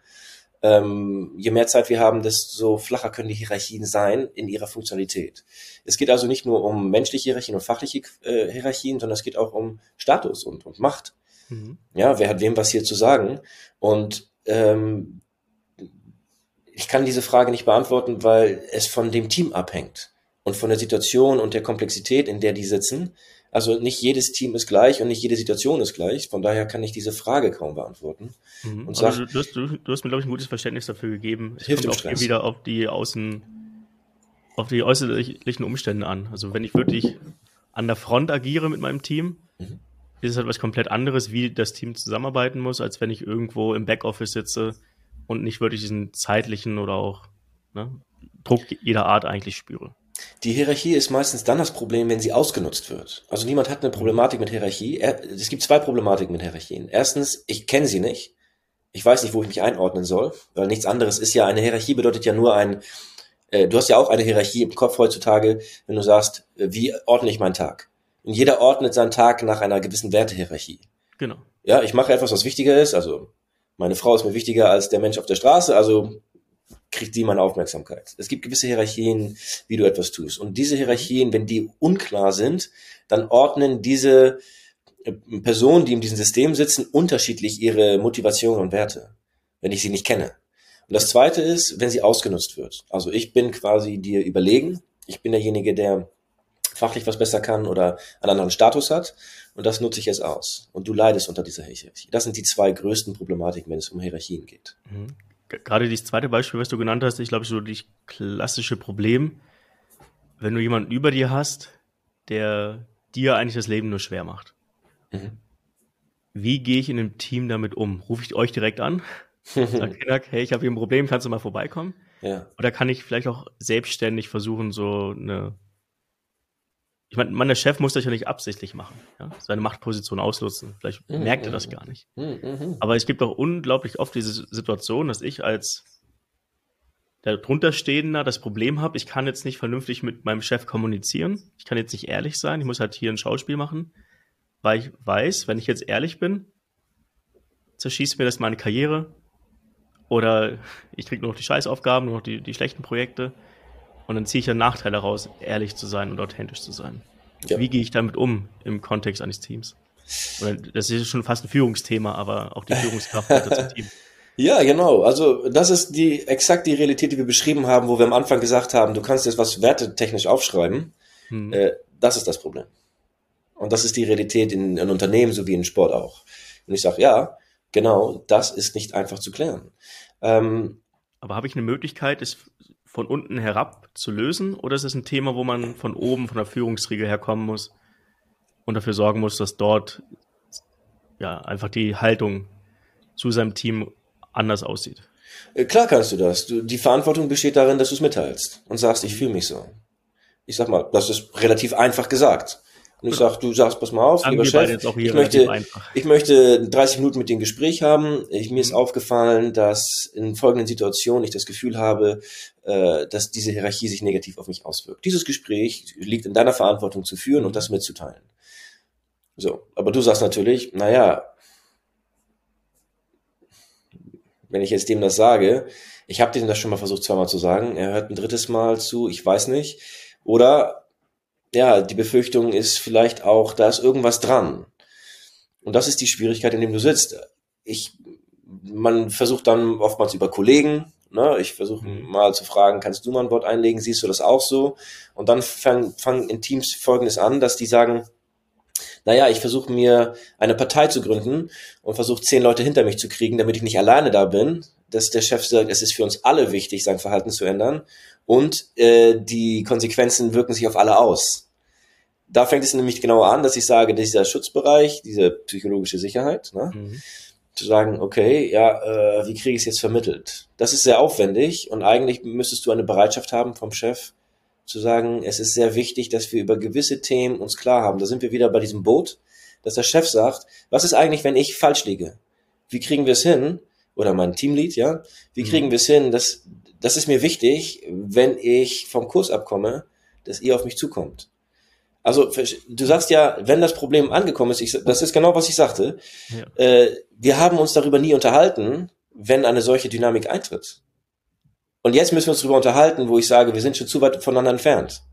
Ähm, je mehr Zeit wir haben, desto flacher können die Hierarchien sein in ihrer Funktionalität. Es geht also nicht nur um menschliche Hierarchien und fachliche äh, Hierarchien, sondern es geht auch um Status und, und Macht. Mhm. Ja, wer hat wem was hier zu sagen? Und ähm, ich kann diese Frage nicht beantworten, weil es von dem Team abhängt und von der Situation und der Komplexität, in der die sitzen. Also nicht jedes Team ist gleich und nicht jede Situation ist gleich. Von daher kann ich diese Frage kaum beantworten. Mhm. Und sag, du, hast, du, du, hast, mir, glaube ich, ein gutes Verständnis dafür gegeben. Es hilft kommt auch wieder auf die Außen, auf die äußerlichen Umstände an. Also wenn ich wirklich an der Front agiere mit meinem Team, mhm. ist es halt was komplett anderes, wie das Team zusammenarbeiten muss, als wenn ich irgendwo im Backoffice sitze und nicht wirklich diesen zeitlichen oder auch ne, Druck jeder Art eigentlich spüre. Die Hierarchie ist meistens dann das Problem, wenn sie ausgenutzt wird. Also niemand hat eine Problematik mit Hierarchie. Es gibt zwei Problematiken mit Hierarchien. Erstens, ich kenne sie nicht. Ich weiß nicht, wo ich mich einordnen soll, weil nichts anderes ist ja, eine Hierarchie bedeutet ja nur ein, äh, du hast ja auch eine Hierarchie im Kopf heutzutage, wenn du sagst, äh, wie ordne ich meinen Tag? Und jeder ordnet seinen Tag nach einer gewissen Wertehierarchie. Genau. Ja, ich mache etwas, was wichtiger ist, also meine Frau ist mir wichtiger als der Mensch auf der Straße, also kriegt sie meine Aufmerksamkeit. Es gibt gewisse Hierarchien, wie du etwas tust. Und diese Hierarchien, wenn die unklar sind, dann ordnen diese äh, Personen, die in diesem System sitzen, unterschiedlich ihre Motivation und Werte, wenn ich sie nicht kenne. Und das zweite ist, wenn sie ausgenutzt wird. Also ich bin quasi dir überlegen. Ich bin derjenige, der fachlich was besser kann oder einen anderen Status hat. Und das nutze ich jetzt aus. Und du leidest unter dieser Hierarchie. Das sind die zwei größten Problematiken, wenn es um Hierarchien geht. Mhm. Gerade dieses zweite Beispiel, was du genannt hast, ich glaube, so das klassische Problem, wenn du jemanden über dir hast, der dir eigentlich das Leben nur schwer macht. Mhm. Wie gehe ich in einem Team damit um? Rufe ich euch direkt an? Sag, hey, ich habe hier ein Problem, kannst du mal vorbeikommen? Ja. Oder kann ich vielleicht auch selbstständig versuchen, so eine ich meine, mein Chef muss das ja nicht absichtlich machen, ja? seine Machtposition ausnutzen. Vielleicht mhm, merkt er das mhm. gar nicht. Mhm, mhm. Aber es gibt auch unglaublich oft diese Situation, dass ich als der drunterstehender das Problem habe, ich kann jetzt nicht vernünftig mit meinem Chef kommunizieren. Ich kann jetzt nicht ehrlich sein. Ich muss halt hier ein Schauspiel machen, weil ich weiß, wenn ich jetzt ehrlich bin, zerschießt mir das meine Karriere oder ich kriege nur noch die Scheißaufgaben, nur noch die, die schlechten Projekte. Und dann ziehe ich einen Nachteil daraus, ehrlich zu sein und authentisch zu sein. Ja. Wie gehe ich damit um im Kontext eines Teams? Das ist schon fast ein Führungsthema, aber auch die Führungskraft gehört zum Team. Ja, genau. Also das ist die exakt die Realität, die wir beschrieben haben, wo wir am Anfang gesagt haben, du kannst jetzt was wertetechnisch aufschreiben. Hm. Äh, das ist das Problem. Und das ist die Realität in, in Unternehmen sowie in Sport auch. Und ich sage, ja, genau, das ist nicht einfach zu klären. Ähm, aber habe ich eine Möglichkeit, es von unten herab zu lösen? Oder ist es ein Thema, wo man von oben, von der Führungsriege herkommen muss und dafür sorgen muss, dass dort ja einfach die Haltung zu seinem Team anders aussieht? Äh, klar kannst du das. Die Verantwortung besteht darin, dass du es mitteilst und sagst, ich fühle mich so. Ich sag mal, das ist relativ einfach gesagt. Und ich sag, du sagst, pass mal auf, lieber Chef, ich möchte, ich möchte 30 Minuten mit dir ein Gespräch haben. Ich, mir ist mhm. aufgefallen, dass in folgenden Situationen ich das Gefühl habe, äh, dass diese Hierarchie sich negativ auf mich auswirkt. Dieses Gespräch liegt in deiner Verantwortung zu führen und das mitzuteilen. So, aber du sagst natürlich, naja, wenn ich jetzt dem das sage, Ich habe dem das schon mal versucht, zweimal zu sagen. Er hört ein drittes Mal zu, ich weiß nicht. Oder ja, die Befürchtung ist vielleicht auch, da ist irgendwas dran. Und das ist die Schwierigkeit, in dem du sitzt. Ich, man versucht dann oftmals über Kollegen, ne? ich versuche mhm. mal zu fragen, kannst du mal ein Wort einlegen, siehst du das auch so? Und dann fangen fang in Teams Folgendes an, dass die sagen, naja, ich versuche mir eine Partei zu gründen und versuche zehn Leute hinter mich zu kriegen, damit ich nicht alleine da bin, dass der Chef sagt, es ist für uns alle wichtig, sein Verhalten zu ändern und äh, die Konsequenzen wirken sich auf alle aus. Da fängt es nämlich genau an, dass ich sage, dieser Schutzbereich, diese psychologische Sicherheit, ne, mhm. zu sagen, okay, ja, äh, wie kriege ich es jetzt vermittelt? Das ist sehr aufwendig und eigentlich müsstest du eine Bereitschaft haben vom Chef, zu sagen, es ist sehr wichtig, dass wir über gewisse Themen uns klar haben. Da sind wir wieder bei diesem Boot, dass der Chef sagt, was ist eigentlich, wenn ich falsch liege? Wie kriegen wir es hin? Oder mein Teamlead, ja? Wie mhm. kriegen wir es hin? dass, das ist mir wichtig, wenn ich vom Kurs abkomme, dass ihr auf mich zukommt. Also du sagst ja, wenn das Problem angekommen ist, ich, das ist genau, was ich sagte. Ja. Äh, wir haben uns darüber nie unterhalten, wenn eine solche Dynamik eintritt. Und jetzt müssen wir uns darüber unterhalten, wo ich sage, wir sind schon zu weit voneinander entfernt.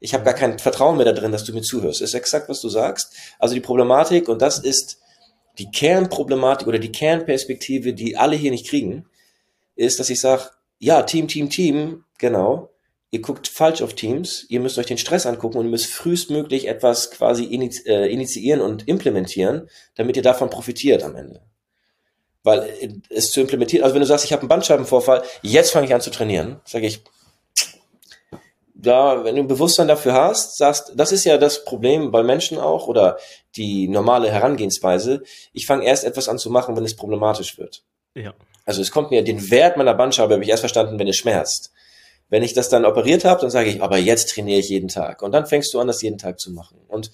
Ich habe gar kein Vertrauen mehr darin, dass du mir zuhörst. Ist exakt, was du sagst. Also die Problematik, und das ist die Kernproblematik oder die Kernperspektive, die alle hier nicht kriegen, ist, dass ich sage, ja, Team, Team, Team, genau. Ihr guckt falsch auf Teams, ihr müsst euch den Stress angucken und ihr müsst frühestmöglich etwas quasi äh, initiieren und implementieren, damit ihr davon profitiert am Ende. Weil es zu implementieren, also wenn du sagst, ich habe einen Bandscheibenvorfall, jetzt fange ich an zu trainieren, sage ich, da, wenn du ein Bewusstsein dafür hast, sagst, das ist ja das Problem bei Menschen auch oder die normale Herangehensweise. Ich fange erst etwas an zu machen, wenn es problematisch wird. Ja. Also es kommt mir den Wert meiner Bandscheibe habe ich erst verstanden, wenn es schmerzt. Wenn ich das dann operiert habe, dann sage ich, aber jetzt trainiere ich jeden Tag. Und dann fängst du an, das jeden Tag zu machen. Und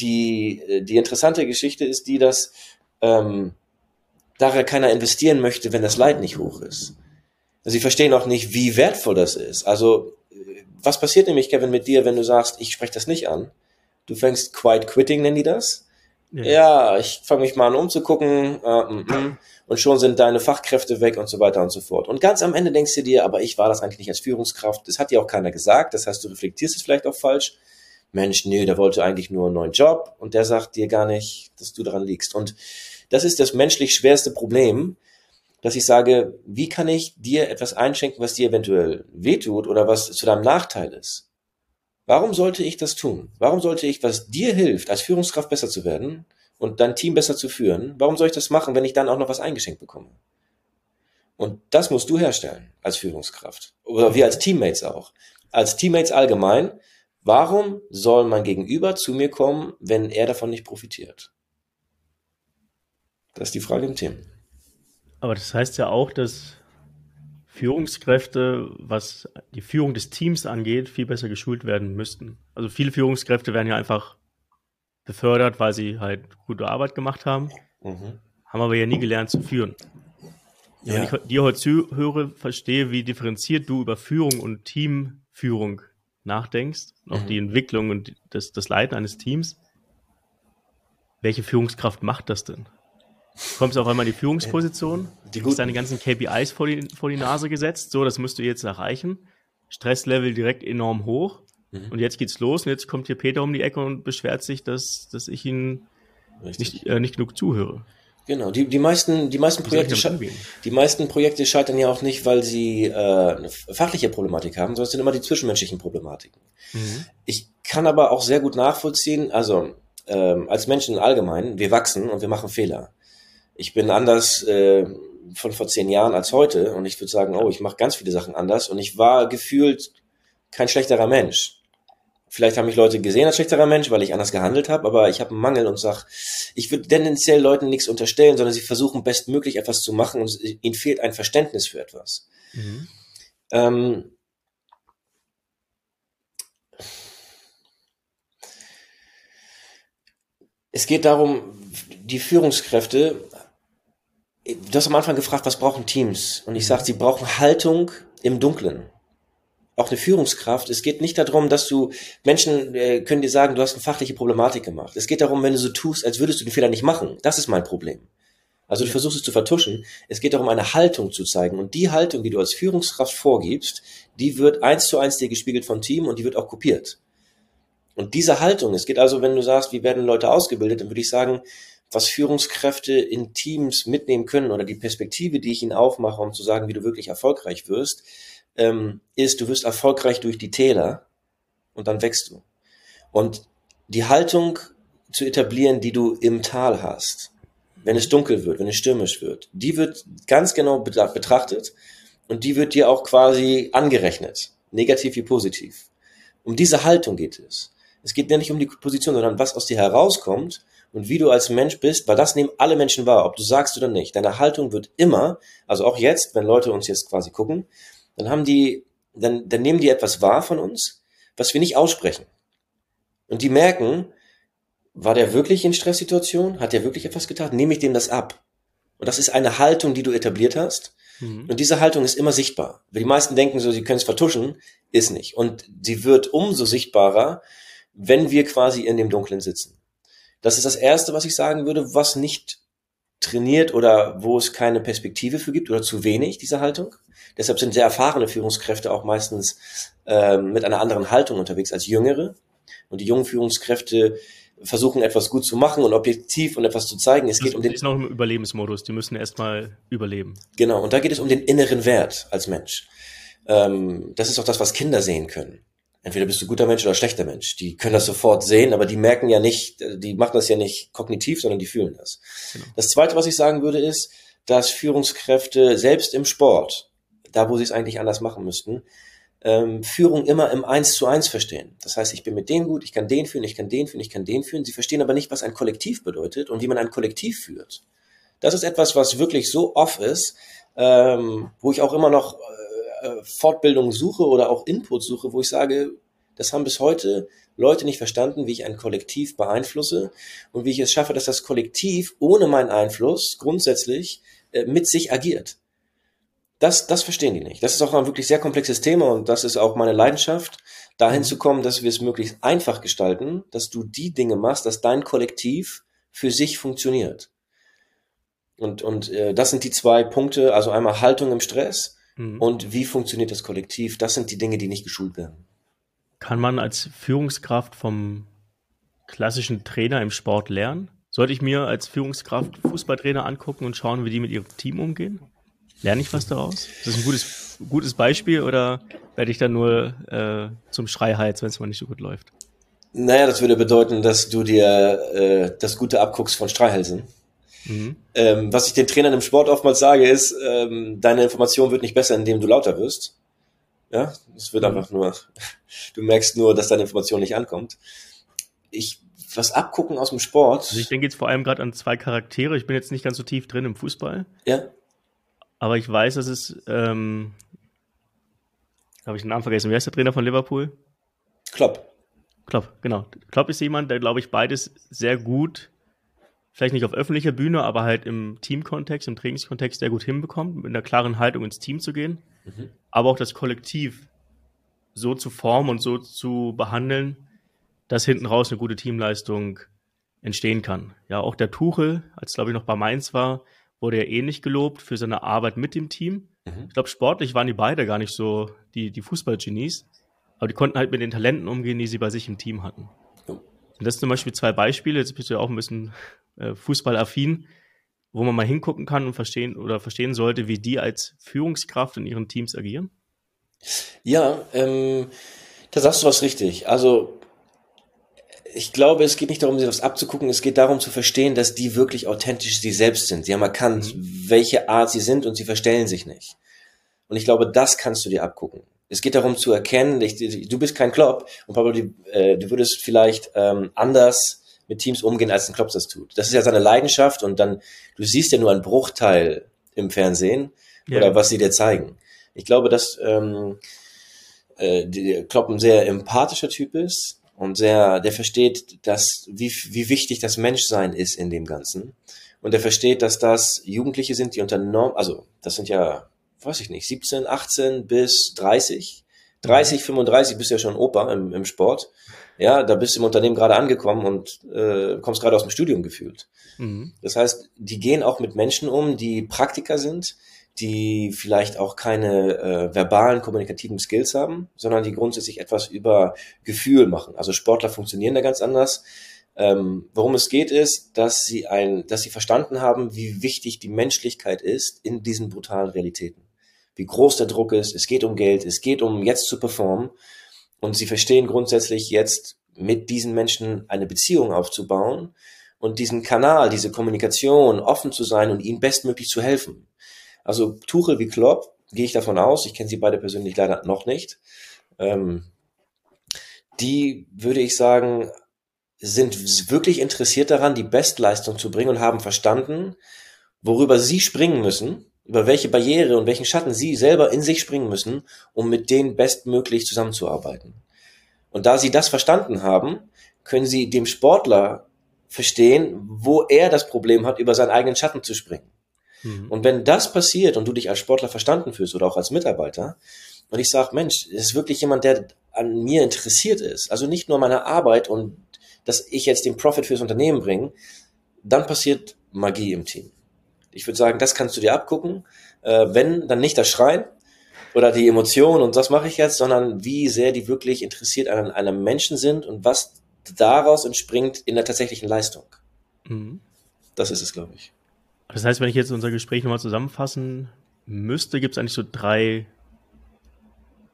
die, die interessante Geschichte ist die, dass ähm, darin keiner investieren möchte, wenn das Leid nicht hoch ist. Also sie verstehen auch nicht, wie wertvoll das ist. Also was passiert nämlich, Kevin, mit dir, wenn du sagst, ich spreche das nicht an? Du fängst Quiet Quitting, nennen die das? Ja, ja ich fange mich mal an umzugucken äh, mm, mm, und schon sind deine Fachkräfte weg und so weiter und so fort. Und ganz am Ende denkst du dir, aber ich war das eigentlich nicht als Führungskraft. Das hat dir auch keiner gesagt. Das heißt, du reflektierst es vielleicht auch falsch. Mensch, nee, der wollte eigentlich nur einen neuen Job und der sagt dir gar nicht, dass du daran liegst. Und das ist das menschlich schwerste Problem, dass ich sage, wie kann ich dir etwas einschenken, was dir eventuell wehtut oder was zu deinem Nachteil ist? Warum sollte ich das tun? Warum sollte ich, was dir hilft, als Führungskraft besser zu werden und dein Team besser zu führen, warum soll ich das machen, wenn ich dann auch noch was eingeschenkt bekomme? Und das musst du herstellen als Führungskraft. Oder wir als Teammates auch. Als Teammates allgemein. Warum soll mein Gegenüber zu mir kommen, wenn er davon nicht profitiert? Das ist die Frage im Thema. Aber das heißt ja auch, dass Führungskräfte, was die Führung des Teams angeht, viel besser geschult werden müssten. Also viele Führungskräfte werden ja einfach befördert, weil sie halt gute Arbeit gemacht haben, mhm. haben aber ja nie gelernt zu führen. Ja. Wenn ich dir heute zuhöre, verstehe, wie differenziert du über Führung und Teamführung nachdenkst, mhm. auch die Entwicklung und das, das Leiten eines Teams. Welche Führungskraft macht das denn? Kommst du auf einmal in die Führungsposition, die hast deine ganzen KPIs vor die, vor die Nase gesetzt, so, das musst du jetzt erreichen. Stresslevel direkt enorm hoch. Mhm. Und jetzt geht's los und jetzt kommt hier Peter um die Ecke und beschwert sich, dass, dass ich ihn nicht, äh, nicht genug zuhöre. Genau, die, die meisten, die meisten Projekte, die meisten Projekte scheitern ja auch nicht, weil sie äh, eine fachliche Problematik haben, sondern es sind immer die zwischenmenschlichen Problematiken. Mhm. Ich kann aber auch sehr gut nachvollziehen, also ähm, als Menschen allgemein, wir wachsen und wir machen Fehler ich bin anders äh, von vor zehn Jahren als heute und ich würde sagen, oh, ich mache ganz viele Sachen anders und ich war gefühlt kein schlechterer Mensch. Vielleicht haben mich Leute gesehen als schlechterer Mensch, weil ich anders gehandelt habe, aber ich habe einen Mangel und sag, ich würde tendenziell Leuten nichts unterstellen, sondern sie versuchen bestmöglich etwas zu machen und ihnen fehlt ein Verständnis für etwas. Mhm. Ähm, es geht darum, die Führungskräfte du hast am Anfang gefragt, was brauchen Teams? Und ich sage, sie brauchen Haltung im Dunkeln. Auch eine Führungskraft. Es geht nicht darum, dass du Menschen äh, können dir sagen, du hast eine fachliche Problematik gemacht. Es geht darum, wenn du so tust, als würdest du den Fehler nicht machen. Das ist mein Problem. Also du versuchst es zu vertuschen. Es geht darum, eine Haltung zu zeigen. Und die Haltung, die du als Führungskraft vorgibst, die wird eins zu eins dir gespiegelt vom Team und die wird auch kopiert. Und diese Haltung, es geht also, wenn du sagst, wie werden Leute ausgebildet, dann würde ich sagen, was Führungskräfte in Teams mitnehmen können oder die Perspektive, die ich ihnen aufmache, um zu sagen, wie du wirklich erfolgreich wirst, ähm, ist, du wirst erfolgreich durch die Täler und dann wächst du. Und die Haltung zu etablieren, die du im Tal hast, wenn es dunkel wird, wenn es stürmisch wird, die wird ganz genau betrachtet und die wird dir auch quasi angerechnet, negativ wie positiv. Um diese Haltung geht es. Es geht ja nicht um die Position, sondern was aus dir herauskommt und wie du als Mensch bist, weil das nehmen alle Menschen wahr, ob du sagst oder nicht. Deine Haltung wird immer, also auch jetzt, wenn Leute uns jetzt quasi gucken, dann haben die, dann, dann nehmen die etwas wahr von uns, was wir nicht aussprechen. Und die merken, war der wirklich in Stresssituation? Hat der wirklich etwas getan? Nehme ich dem das ab? Und das ist eine Haltung, die du etabliert hast. Mhm. Und diese Haltung ist immer sichtbar. Weil die meisten denken so, sie können es vertuschen, ist nicht. Und sie wird umso sichtbarer, wenn wir quasi in dem Dunklen sitzen. Das ist das Erste, was ich sagen würde, was nicht trainiert oder wo es keine Perspektive für gibt oder zu wenig, diese Haltung. Deshalb sind sehr erfahrene Führungskräfte auch meistens äh, mit einer anderen Haltung unterwegs als jüngere. Und die jungen Führungskräfte versuchen etwas gut zu machen und objektiv und etwas zu zeigen. Es das geht um den. ist noch im Überlebensmodus. Die müssen erstmal überleben. Genau. Und da geht es um den inneren Wert als Mensch. Ähm, das ist auch das, was Kinder sehen können entweder bist du guter Mensch oder schlechter Mensch. Die können das sofort sehen, aber die merken ja nicht, die machen das ja nicht kognitiv, sondern die fühlen das. Genau. Das zweite, was ich sagen würde, ist, dass Führungskräfte selbst im Sport, da wo sie es eigentlich anders machen müssten, ähm, Führung immer im Eins zu eins verstehen. Das heißt, ich bin mit denen gut, ich kann den führen, ich kann den führen, ich kann den führen. Sie verstehen aber nicht, was ein Kollektiv bedeutet und wie man ein Kollektiv führt. Das ist etwas, was wirklich so off ist, ähm, wo ich auch immer noch äh, Fortbildung suche oder auch Input suche, wo ich sage, das haben bis heute Leute nicht verstanden, wie ich ein Kollektiv beeinflusse und wie ich es schaffe, dass das Kollektiv ohne meinen Einfluss grundsätzlich äh, mit sich agiert. Das, das verstehen die nicht. Das ist auch ein wirklich sehr komplexes Thema und das ist auch meine Leidenschaft, dahin mhm. zu kommen, dass wir es möglichst einfach gestalten, dass du die Dinge machst, dass dein Kollektiv für sich funktioniert. Und, und äh, das sind die zwei Punkte, also einmal Haltung im Stress Mhm. Und wie funktioniert das Kollektiv? Das sind die Dinge, die nicht geschult werden. Kann man als Führungskraft vom klassischen Trainer im Sport lernen? Sollte ich mir als Führungskraft Fußballtrainer angucken und schauen, wie die mit ihrem Team umgehen? Lerne ich was daraus? Ist das ein gutes, gutes Beispiel oder werde ich dann nur äh, zum Schreiheiz, wenn es mal nicht so gut läuft? Naja, das würde bedeuten, dass du dir äh, das Gute abguckst von Streihelsen. Mhm. Ähm, was ich den Trainern im Sport oftmals sage, ist, ähm, deine Information wird nicht besser, indem du lauter wirst. Ja, es wird mhm. einfach nur, du merkst nur, dass deine Information nicht ankommt. Ich, was abgucken aus dem Sport. Also ich denke jetzt vor allem gerade an zwei Charaktere. Ich bin jetzt nicht ganz so tief drin im Fußball. Ja. Aber ich weiß, dass es, ähm, habe ich den Namen vergessen. Wie heißt der Trainer von Liverpool? Klopp. Klopp, genau. Klopp ist jemand, der, glaube ich, beides sehr gut vielleicht nicht auf öffentlicher Bühne, aber halt im Teamkontext, im Trainingskontext sehr gut hinbekommt, mit einer klaren Haltung ins Team zu gehen, mhm. aber auch das Kollektiv so zu formen und so zu behandeln, dass hinten raus eine gute Teamleistung entstehen kann. Ja, auch der Tuchel, als glaube ich noch bei Mainz war, wurde ja ähnlich gelobt für seine Arbeit mit dem Team. Mhm. Ich glaube, sportlich waren die beide gar nicht so die, die Fußballgenies, aber die konnten halt mit den Talenten umgehen, die sie bei sich im Team hatten. Und das sind zum Beispiel zwei Beispiele, jetzt bist du ja auch ein bisschen äh, fußballaffin, wo man mal hingucken kann und verstehen oder verstehen sollte, wie die als Führungskraft in ihren Teams agieren? Ja, ähm, da sagst du was richtig. Also ich glaube, es geht nicht darum, sie was abzugucken, es geht darum zu verstehen, dass die wirklich authentisch sie selbst sind. Sie haben erkannt, mhm. welche Art sie sind und sie verstellen sich nicht. Und ich glaube, das kannst du dir abgucken. Es geht darum zu erkennen, ich, du bist kein Klopp und Pablo, du, äh, du würdest vielleicht ähm, anders mit Teams umgehen, als ein Klops das tut. Das ist ja seine Leidenschaft und dann, du siehst ja nur einen Bruchteil im Fernsehen ja. oder was sie dir zeigen. Ich glaube, dass ähm, äh, die Klopp ein sehr empathischer Typ ist und sehr, der versteht, dass wie, wie wichtig das Menschsein ist in dem Ganzen. Und er versteht, dass das Jugendliche sind, die unter Norm, also das sind ja, weiß ich nicht, 17, 18 bis 30. 30, 35 bist du ja schon Opa im, im Sport. Ja, da bist du im Unternehmen gerade angekommen und äh, kommst gerade aus dem Studium gefühlt. Mhm. Das heißt, die gehen auch mit Menschen um, die Praktiker sind, die vielleicht auch keine äh, verbalen, kommunikativen Skills haben, sondern die grundsätzlich etwas über Gefühl machen. Also Sportler funktionieren da ganz anders. Ähm, worum es geht, ist, dass sie ein, dass sie verstanden haben, wie wichtig die Menschlichkeit ist in diesen brutalen Realitäten. Wie groß der Druck ist. Es geht um Geld. Es geht um jetzt zu performen. Und sie verstehen grundsätzlich jetzt mit diesen Menschen eine Beziehung aufzubauen und diesen Kanal, diese Kommunikation offen zu sein und ihnen bestmöglich zu helfen. Also Tuchel wie Klopp, gehe ich davon aus, ich kenne sie beide persönlich leider noch nicht, ähm, die, würde ich sagen, sind wirklich interessiert daran, die Bestleistung zu bringen und haben verstanden, worüber sie springen müssen, über welche Barriere und welchen Schatten sie selber in sich springen müssen, um mit denen bestmöglich zusammenzuarbeiten. Und da sie das verstanden haben, können sie dem Sportler verstehen, wo er das Problem hat, über seinen eigenen Schatten zu springen. Mhm. Und wenn das passiert und du dich als Sportler verstanden fühlst oder auch als Mitarbeiter, und ich sage, Mensch, es ist wirklich jemand, der an mir interessiert ist, also nicht nur meine Arbeit und dass ich jetzt den Profit fürs Unternehmen bringe, dann passiert Magie im Team. Ich würde sagen, das kannst du dir abgucken. Äh, wenn, dann nicht das Schreien oder die Emotionen und das mache ich jetzt, sondern wie sehr die wirklich interessiert an einem Menschen sind und was daraus entspringt in der tatsächlichen Leistung. Mhm. Das ist es, glaube ich. Das heißt, wenn ich jetzt unser Gespräch nochmal zusammenfassen müsste, gibt es eigentlich so drei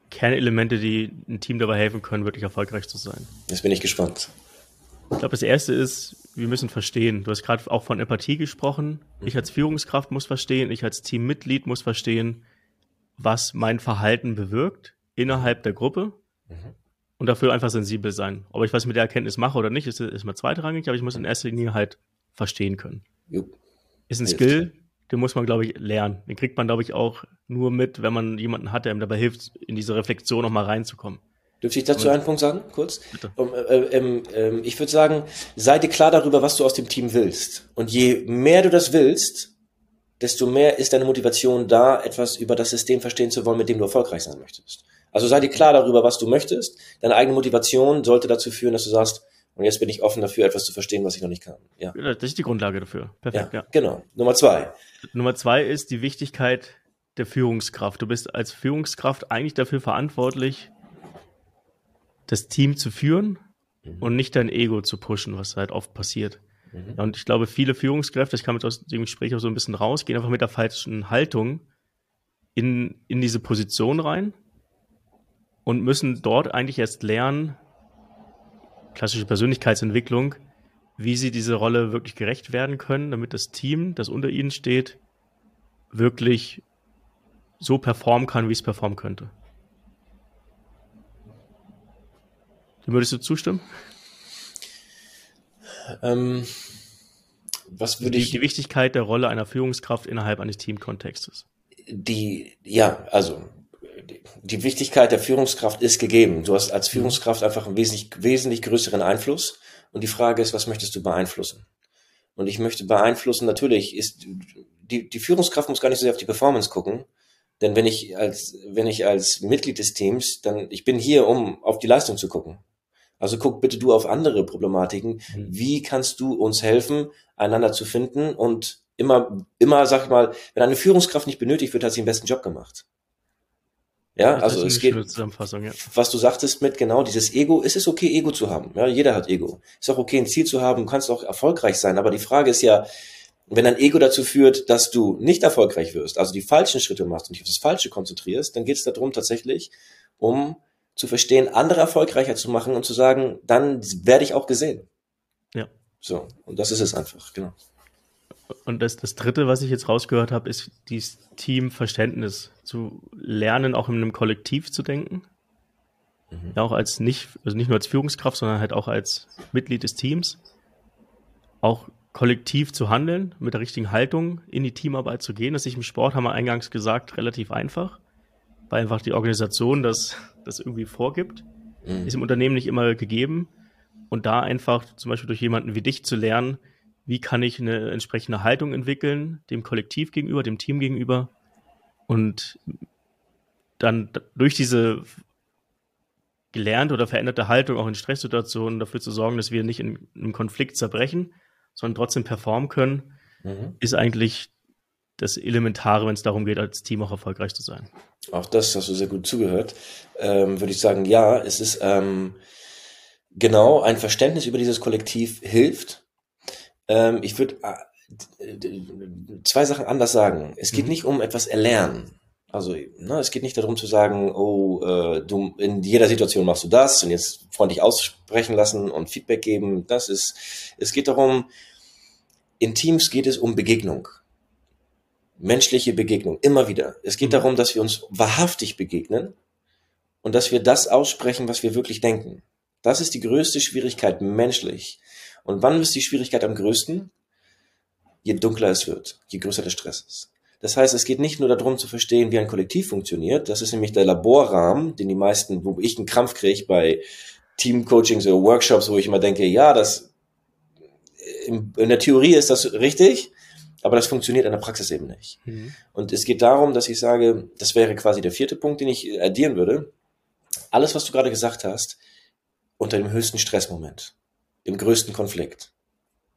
Kernelemente, die ein Team dabei helfen können, wirklich erfolgreich zu sein. Jetzt bin ich gespannt. Ich glaube, das erste ist, wir müssen verstehen. Du hast gerade auch von Empathie gesprochen. Ich als Führungskraft muss verstehen, ich als Teammitglied muss verstehen, was mein Verhalten bewirkt innerhalb der Gruppe mhm. und dafür einfach sensibel sein. Ob ich was mit der Erkenntnis mache oder nicht, ist, ist mal zweitrangig, aber ich muss in erster Linie halt verstehen können. Jo. Ist ein hilft. Skill, den muss man, glaube ich, lernen. Den kriegt man, glaube ich, auch nur mit, wenn man jemanden hat, der ihm dabei hilft, in diese Reflexion nochmal reinzukommen. Dürfte ich dazu einen Punkt sagen, kurz? Um, äh, äh, äh, ich würde sagen, sei dir klar darüber, was du aus dem Team willst. Und je mehr du das willst, desto mehr ist deine Motivation da, etwas über das System verstehen zu wollen, mit dem du erfolgreich sein möchtest. Also sei dir klar darüber, was du möchtest. Deine eigene Motivation sollte dazu führen, dass du sagst, und jetzt bin ich offen dafür, etwas zu verstehen, was ich noch nicht kann. Ja. Das ist die Grundlage dafür. Perfekt, ja. ja. Genau. Nummer zwei. Nummer zwei ist die Wichtigkeit der Führungskraft. Du bist als Führungskraft eigentlich dafür verantwortlich, das Team zu führen mhm. und nicht dein Ego zu pushen, was halt oft passiert. Mhm. Und ich glaube, viele Führungskräfte, ich kam jetzt aus dem Gespräch auch so ein bisschen raus, gehen einfach mit der falschen Haltung in, in diese Position rein und müssen dort eigentlich erst lernen, klassische Persönlichkeitsentwicklung, wie sie diese Rolle wirklich gerecht werden können, damit das Team, das unter ihnen steht, wirklich so performen kann, wie es performen könnte. Dem würdest du zustimmen? Ähm, was würde ich. Die Wichtigkeit der Rolle einer Führungskraft innerhalb eines Teamkontextes. Die, ja, also die Wichtigkeit der Führungskraft ist gegeben. Du hast als Führungskraft einfach einen wesentlich, wesentlich größeren Einfluss. Und die Frage ist, was möchtest du beeinflussen? Und ich möchte beeinflussen, natürlich ist, die, die Führungskraft muss gar nicht so sehr auf die Performance gucken. Denn wenn ich als, wenn ich als Mitglied des Teams, dann, ich bin hier, um auf die Leistung zu gucken. Also guck bitte du auf andere Problematiken. Mhm. Wie kannst du uns helfen, einander zu finden? Und immer, immer, sag ich mal, wenn eine Führungskraft nicht benötigt wird, hat sie den besten Job gemacht. Ja, also es geht, ja. was du sagtest mit genau dieses Ego, ist es okay, Ego zu haben. Ja, jeder hat Ego. Ist auch okay, ein Ziel zu haben, du kannst auch erfolgreich sein. Aber die Frage ist ja, wenn dein Ego dazu führt, dass du nicht erfolgreich wirst, also die falschen Schritte machst und dich auf das Falsche konzentrierst, dann geht es darum tatsächlich, um zu verstehen, andere erfolgreicher zu machen und zu sagen, dann werde ich auch gesehen. Ja. So, und das ist es einfach, genau. Und das, das Dritte, was ich jetzt rausgehört habe, ist dieses Teamverständnis, zu lernen, auch in einem Kollektiv zu denken. Mhm. Ja, auch als nicht, also nicht nur als Führungskraft, sondern halt auch als Mitglied des Teams. Auch kollektiv zu handeln, mit der richtigen Haltung in die Teamarbeit zu gehen. Das ist im Sport, haben wir eingangs gesagt, relativ einfach, weil einfach die Organisation das, das irgendwie vorgibt. Mhm. Ist im Unternehmen nicht immer gegeben. Und da einfach zum Beispiel durch jemanden wie dich zu lernen, wie kann ich eine entsprechende Haltung entwickeln, dem Kollektiv gegenüber, dem Team gegenüber und dann durch diese gelernt oder veränderte Haltung auch in Stresssituationen dafür zu sorgen, dass wir nicht in einem Konflikt zerbrechen, sondern trotzdem performen können, mhm. ist eigentlich das Elementare, wenn es darum geht, als Team auch erfolgreich zu sein. Auch das hast du sehr gut zugehört. Ähm, Würde ich sagen, ja, es ist ähm, genau ein Verständnis über dieses Kollektiv hilft. Ähm, ich würde äh, zwei Sachen anders sagen. Es geht mhm. nicht um etwas erlernen. Also ne, es geht nicht darum zu sagen, oh, äh, du in jeder Situation machst du das und jetzt freundlich aussprechen lassen und Feedback geben. Das ist, es geht darum, in Teams geht es um Begegnung. Menschliche Begegnung, immer wieder. Es geht mhm. darum, dass wir uns wahrhaftig begegnen und dass wir das aussprechen, was wir wirklich denken. Das ist die größte Schwierigkeit menschlich. Und wann ist die Schwierigkeit am größten? Je dunkler es wird, je größer der Stress ist. Das heißt, es geht nicht nur darum zu verstehen, wie ein Kollektiv funktioniert. Das ist nämlich der Laborrahmen, den die meisten, wo ich einen Krampf kriege bei Teamcoachings oder Workshops, wo ich immer denke, ja, das in, in der Theorie ist das richtig, aber das funktioniert in der Praxis eben nicht. Mhm. Und es geht darum, dass ich sage, das wäre quasi der vierte Punkt, den ich addieren würde. Alles, was du gerade gesagt hast, unter dem höchsten Stressmoment, im größten Konflikt,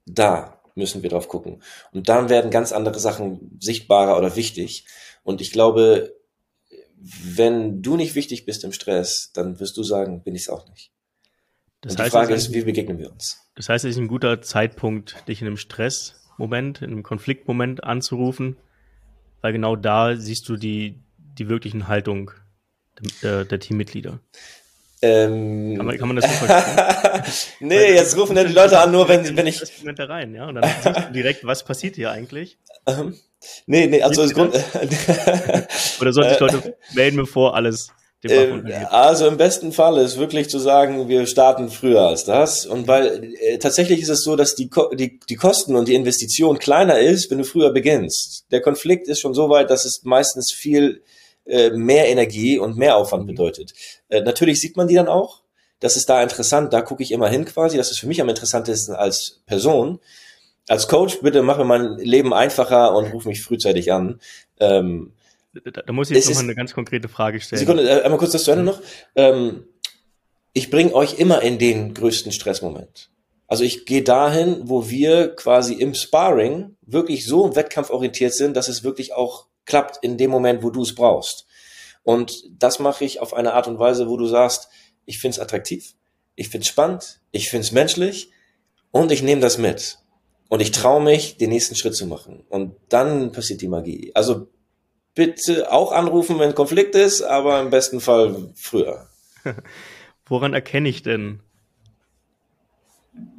da müssen wir drauf gucken. Und dann werden ganz andere Sachen sichtbarer oder wichtig. Und ich glaube, wenn du nicht wichtig bist im Stress, dann wirst du sagen, bin ich es auch nicht. Das Und heißt, die Frage ist, wie begegnen wir uns? Das heißt, es ist ein guter Zeitpunkt, dich in einem Stressmoment, in einem Konfliktmoment anzurufen, weil genau da siehst du die, die wirklichen Haltung der, der Teammitglieder. Ähm, kann, man, kann man das so verstehen? nee, jetzt rufen ja die Leute an, nur wenn, wenn ich. Das rein, ja, und dann siehst du direkt, was passiert hier eigentlich? Ähm, nee, nee, also das Grund. Oder sollten sich Leute melden, bevor alles ähm, also im besten Fall ist wirklich zu sagen, wir starten früher als das. Und weil äh, tatsächlich ist es so, dass die, die, die Kosten und die Investition kleiner ist, wenn du früher beginnst. Der Konflikt ist schon so weit, dass es meistens viel äh, mehr Energie und mehr Aufwand mhm. bedeutet. Äh, natürlich sieht man die dann auch. Das ist da interessant, da gucke ich immer hin quasi. Das ist für mich am interessantesten als Person. Als Coach, bitte mach mir mein Leben einfacher und ruf mich frühzeitig an. Ähm, da, da, muss ich jetzt nochmal eine ganz konkrete Frage stellen. Sekunde, äh, einmal kurz das zu Ende noch. Ähm, ich bringe euch immer in den größten Stressmoment. Also ich gehe dahin, wo wir quasi im Sparring wirklich so wettkampforientiert sind, dass es wirklich auch klappt in dem Moment, wo du es brauchst. Und das mache ich auf eine Art und Weise, wo du sagst, ich finde es attraktiv, ich finde es spannend, ich finde es menschlich und ich nehme das mit. Und ich traue mich, den nächsten Schritt zu machen. Und dann passiert die Magie. Also bitte auch anrufen, wenn Konflikt ist, aber im besten Fall früher. Woran erkenne ich denn,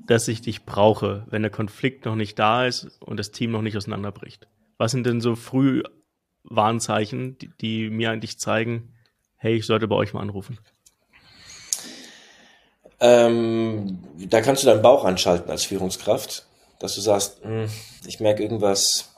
dass ich dich brauche, wenn der Konflikt noch nicht da ist und das Team noch nicht auseinanderbricht? Was sind denn so früh Warnzeichen, die, die mir eigentlich zeigen, hey, ich sollte bei euch mal anrufen? Ähm, da kannst du deinen Bauch anschalten als Führungskraft, dass du sagst, hm, ich merke irgendwas.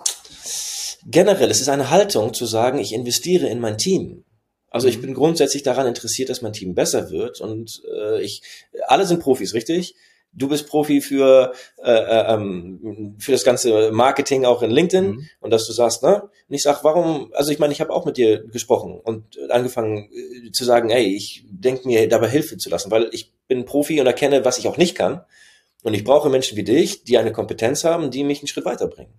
Generell, es ist eine Haltung zu sagen, ich investiere in mein Team. Also ich mhm. bin grundsätzlich daran interessiert, dass mein Team besser wird und äh, ich, alle sind Profis, richtig? du bist Profi für, äh, äh, ähm, für das ganze Marketing auch in LinkedIn mhm. und dass du sagst, ne? Und ich sag, warum, also ich meine, ich habe auch mit dir gesprochen und angefangen äh, zu sagen, ey, ich denke mir dabei Hilfe zu lassen, weil ich bin Profi und erkenne, was ich auch nicht kann. Und ich brauche Menschen wie dich, die eine Kompetenz haben, die mich einen Schritt weiterbringen.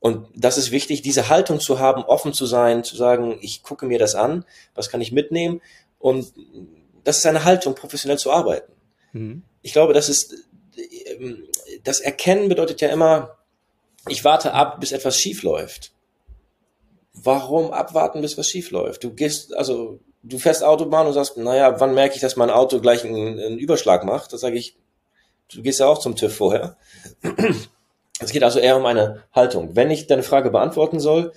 Und das ist wichtig, diese Haltung zu haben, offen zu sein, zu sagen, ich gucke mir das an, was kann ich mitnehmen? Und das ist eine Haltung, professionell zu arbeiten. Mhm ich glaube, das ist, ähm, das Erkennen bedeutet ja immer, ich warte ab, bis etwas schief läuft. Warum abwarten, bis was schief läuft? Du gehst, also, du fährst Autobahn und sagst, naja, wann merke ich, dass mein Auto gleich einen, einen Überschlag macht? Da sage ich, du gehst ja auch zum TÜV vorher. Es geht also eher um eine Haltung. Wenn ich deine Frage beantworten soll,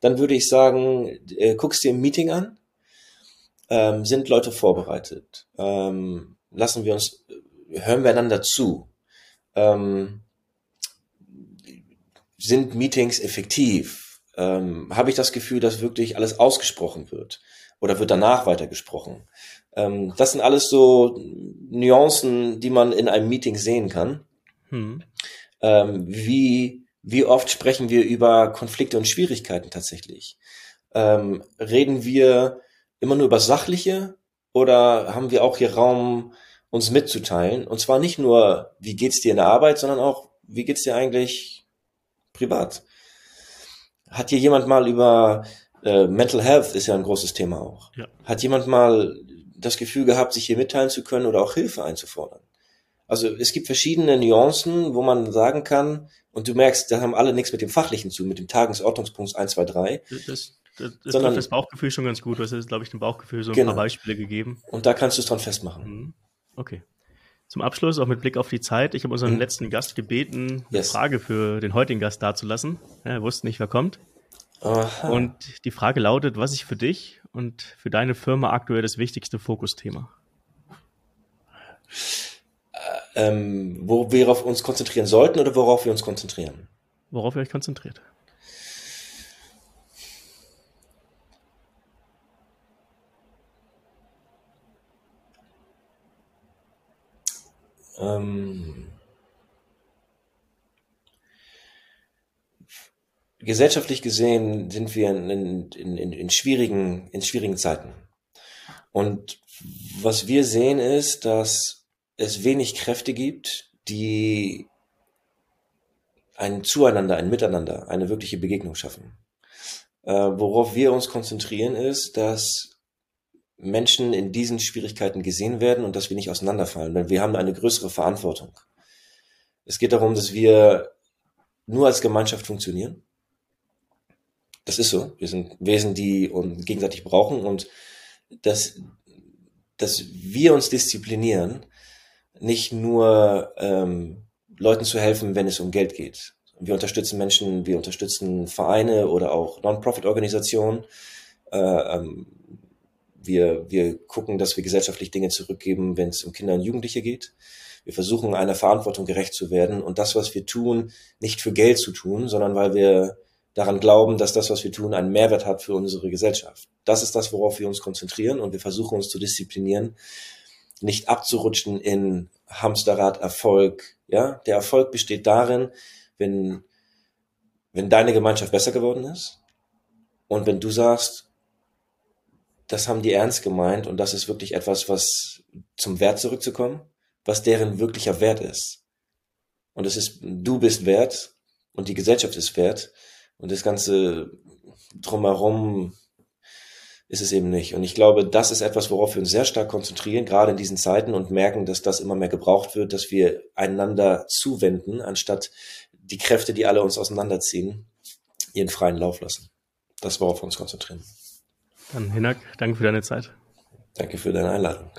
dann würde ich sagen, äh, guckst dir ein Meeting an. Ähm, sind Leute vorbereitet? Ähm, lassen wir uns hören wir einander zu? Ähm, sind Meetings effektiv? Ähm, Habe ich das Gefühl, dass wirklich alles ausgesprochen wird? Oder wird danach weitergesprochen? Ähm, das sind alles so Nuancen, die man in einem Meeting sehen kann. Hm. Ähm, wie, wie oft sprechen wir über Konflikte und Schwierigkeiten tatsächlich? Ähm, reden wir immer nur über Sachliche Oder haben wir auch hier Raum, uns mitzuteilen? Und zwar nicht nur, wie geht's dir in der Arbeit, sondern auch, wie geht's dir eigentlich privat? Hat hier jemand mal über äh, Mental Health ist ja ein großes Thema auch. Ja. Hat jemand mal das Gefühl gehabt, sich hier mitteilen zu können oder auch Hilfe einzufordern? Also es gibt verschiedene Nuancen, wo man sagen kann, und du merkst, da haben alle nichts mit dem Fachlichen zu, mit dem Tagesordnungspunkt 1, 2, 3. Das, das, das sondern, das Bauchgefühl schon ganz gut. Du hast jetzt, glaube ich, dem Bauchgefühl so ein genau. paar Beispiele gegeben. Und da kannst du es dran festmachen. Mhm. Okay. Zum Abschluss, auch mit Blick auf die Zeit, ich habe unseren mhm. letzten Gast gebeten, eine yes. Frage für den heutigen Gast dazulassen. Er wusste nicht, wer kommt. Aha. Und die Frage lautet, was ist für dich und für deine Firma aktuell das wichtigste Fokusthema? Ähm, wo wir auf uns konzentrieren sollten oder worauf wir uns konzentrieren? Worauf ihr euch konzentriert? Ähm, gesellschaftlich gesehen sind wir in, in, in, in, schwierigen, in schwierigen Zeiten. Und was wir sehen ist, dass es wenig Kräfte gibt, die ein Zueinander, ein Miteinander, eine wirkliche Begegnung schaffen. Äh, worauf wir uns konzentrieren ist, dass Menschen in diesen Schwierigkeiten gesehen werden und dass wir nicht auseinanderfallen, denn wir haben eine größere Verantwortung. Es geht darum, dass wir nur als Gemeinschaft funktionieren. Das ist so. Wir sind Wesen, die uns gegenseitig brauchen und dass, dass wir uns disziplinieren, nicht nur ähm, Leuten zu helfen, wenn es um Geld geht. Wir unterstützen Menschen, wir unterstützen Vereine oder auch Non-Profit-Organisationen. Äh, ähm, wir, wir gucken, dass wir gesellschaftlich Dinge zurückgeben, wenn es um Kinder und Jugendliche geht. Wir versuchen einer Verantwortung gerecht zu werden und das, was wir tun, nicht für Geld zu tun, sondern weil wir daran glauben, dass das, was wir tun, einen Mehrwert hat für unsere Gesellschaft. Das ist das, worauf wir uns konzentrieren und wir versuchen uns zu disziplinieren, nicht abzurutschen in Hamsterrad Erfolg. Ja, der Erfolg besteht darin, wenn, wenn deine Gemeinschaft besser geworden ist und wenn du sagst, das haben die ernst gemeint und das ist wirklich etwas, was zum Wert zurückzukommen, was deren wirklicher Wert ist. Und es ist, du bist wert und die Gesellschaft ist wert und das ganze drumherum ist es eben nicht. Und ich glaube, das ist etwas, worauf wir uns sehr stark konzentrieren, gerade in diesen Zeiten und merken, dass das immer mehr gebraucht wird, dass wir einander zuwenden, anstatt die Kräfte, die alle uns auseinanderziehen, ihren freien Lauf lassen. Das, worauf wir uns konzentrieren. Dann Hinak, danke für deine Zeit. Danke für deine Einladung.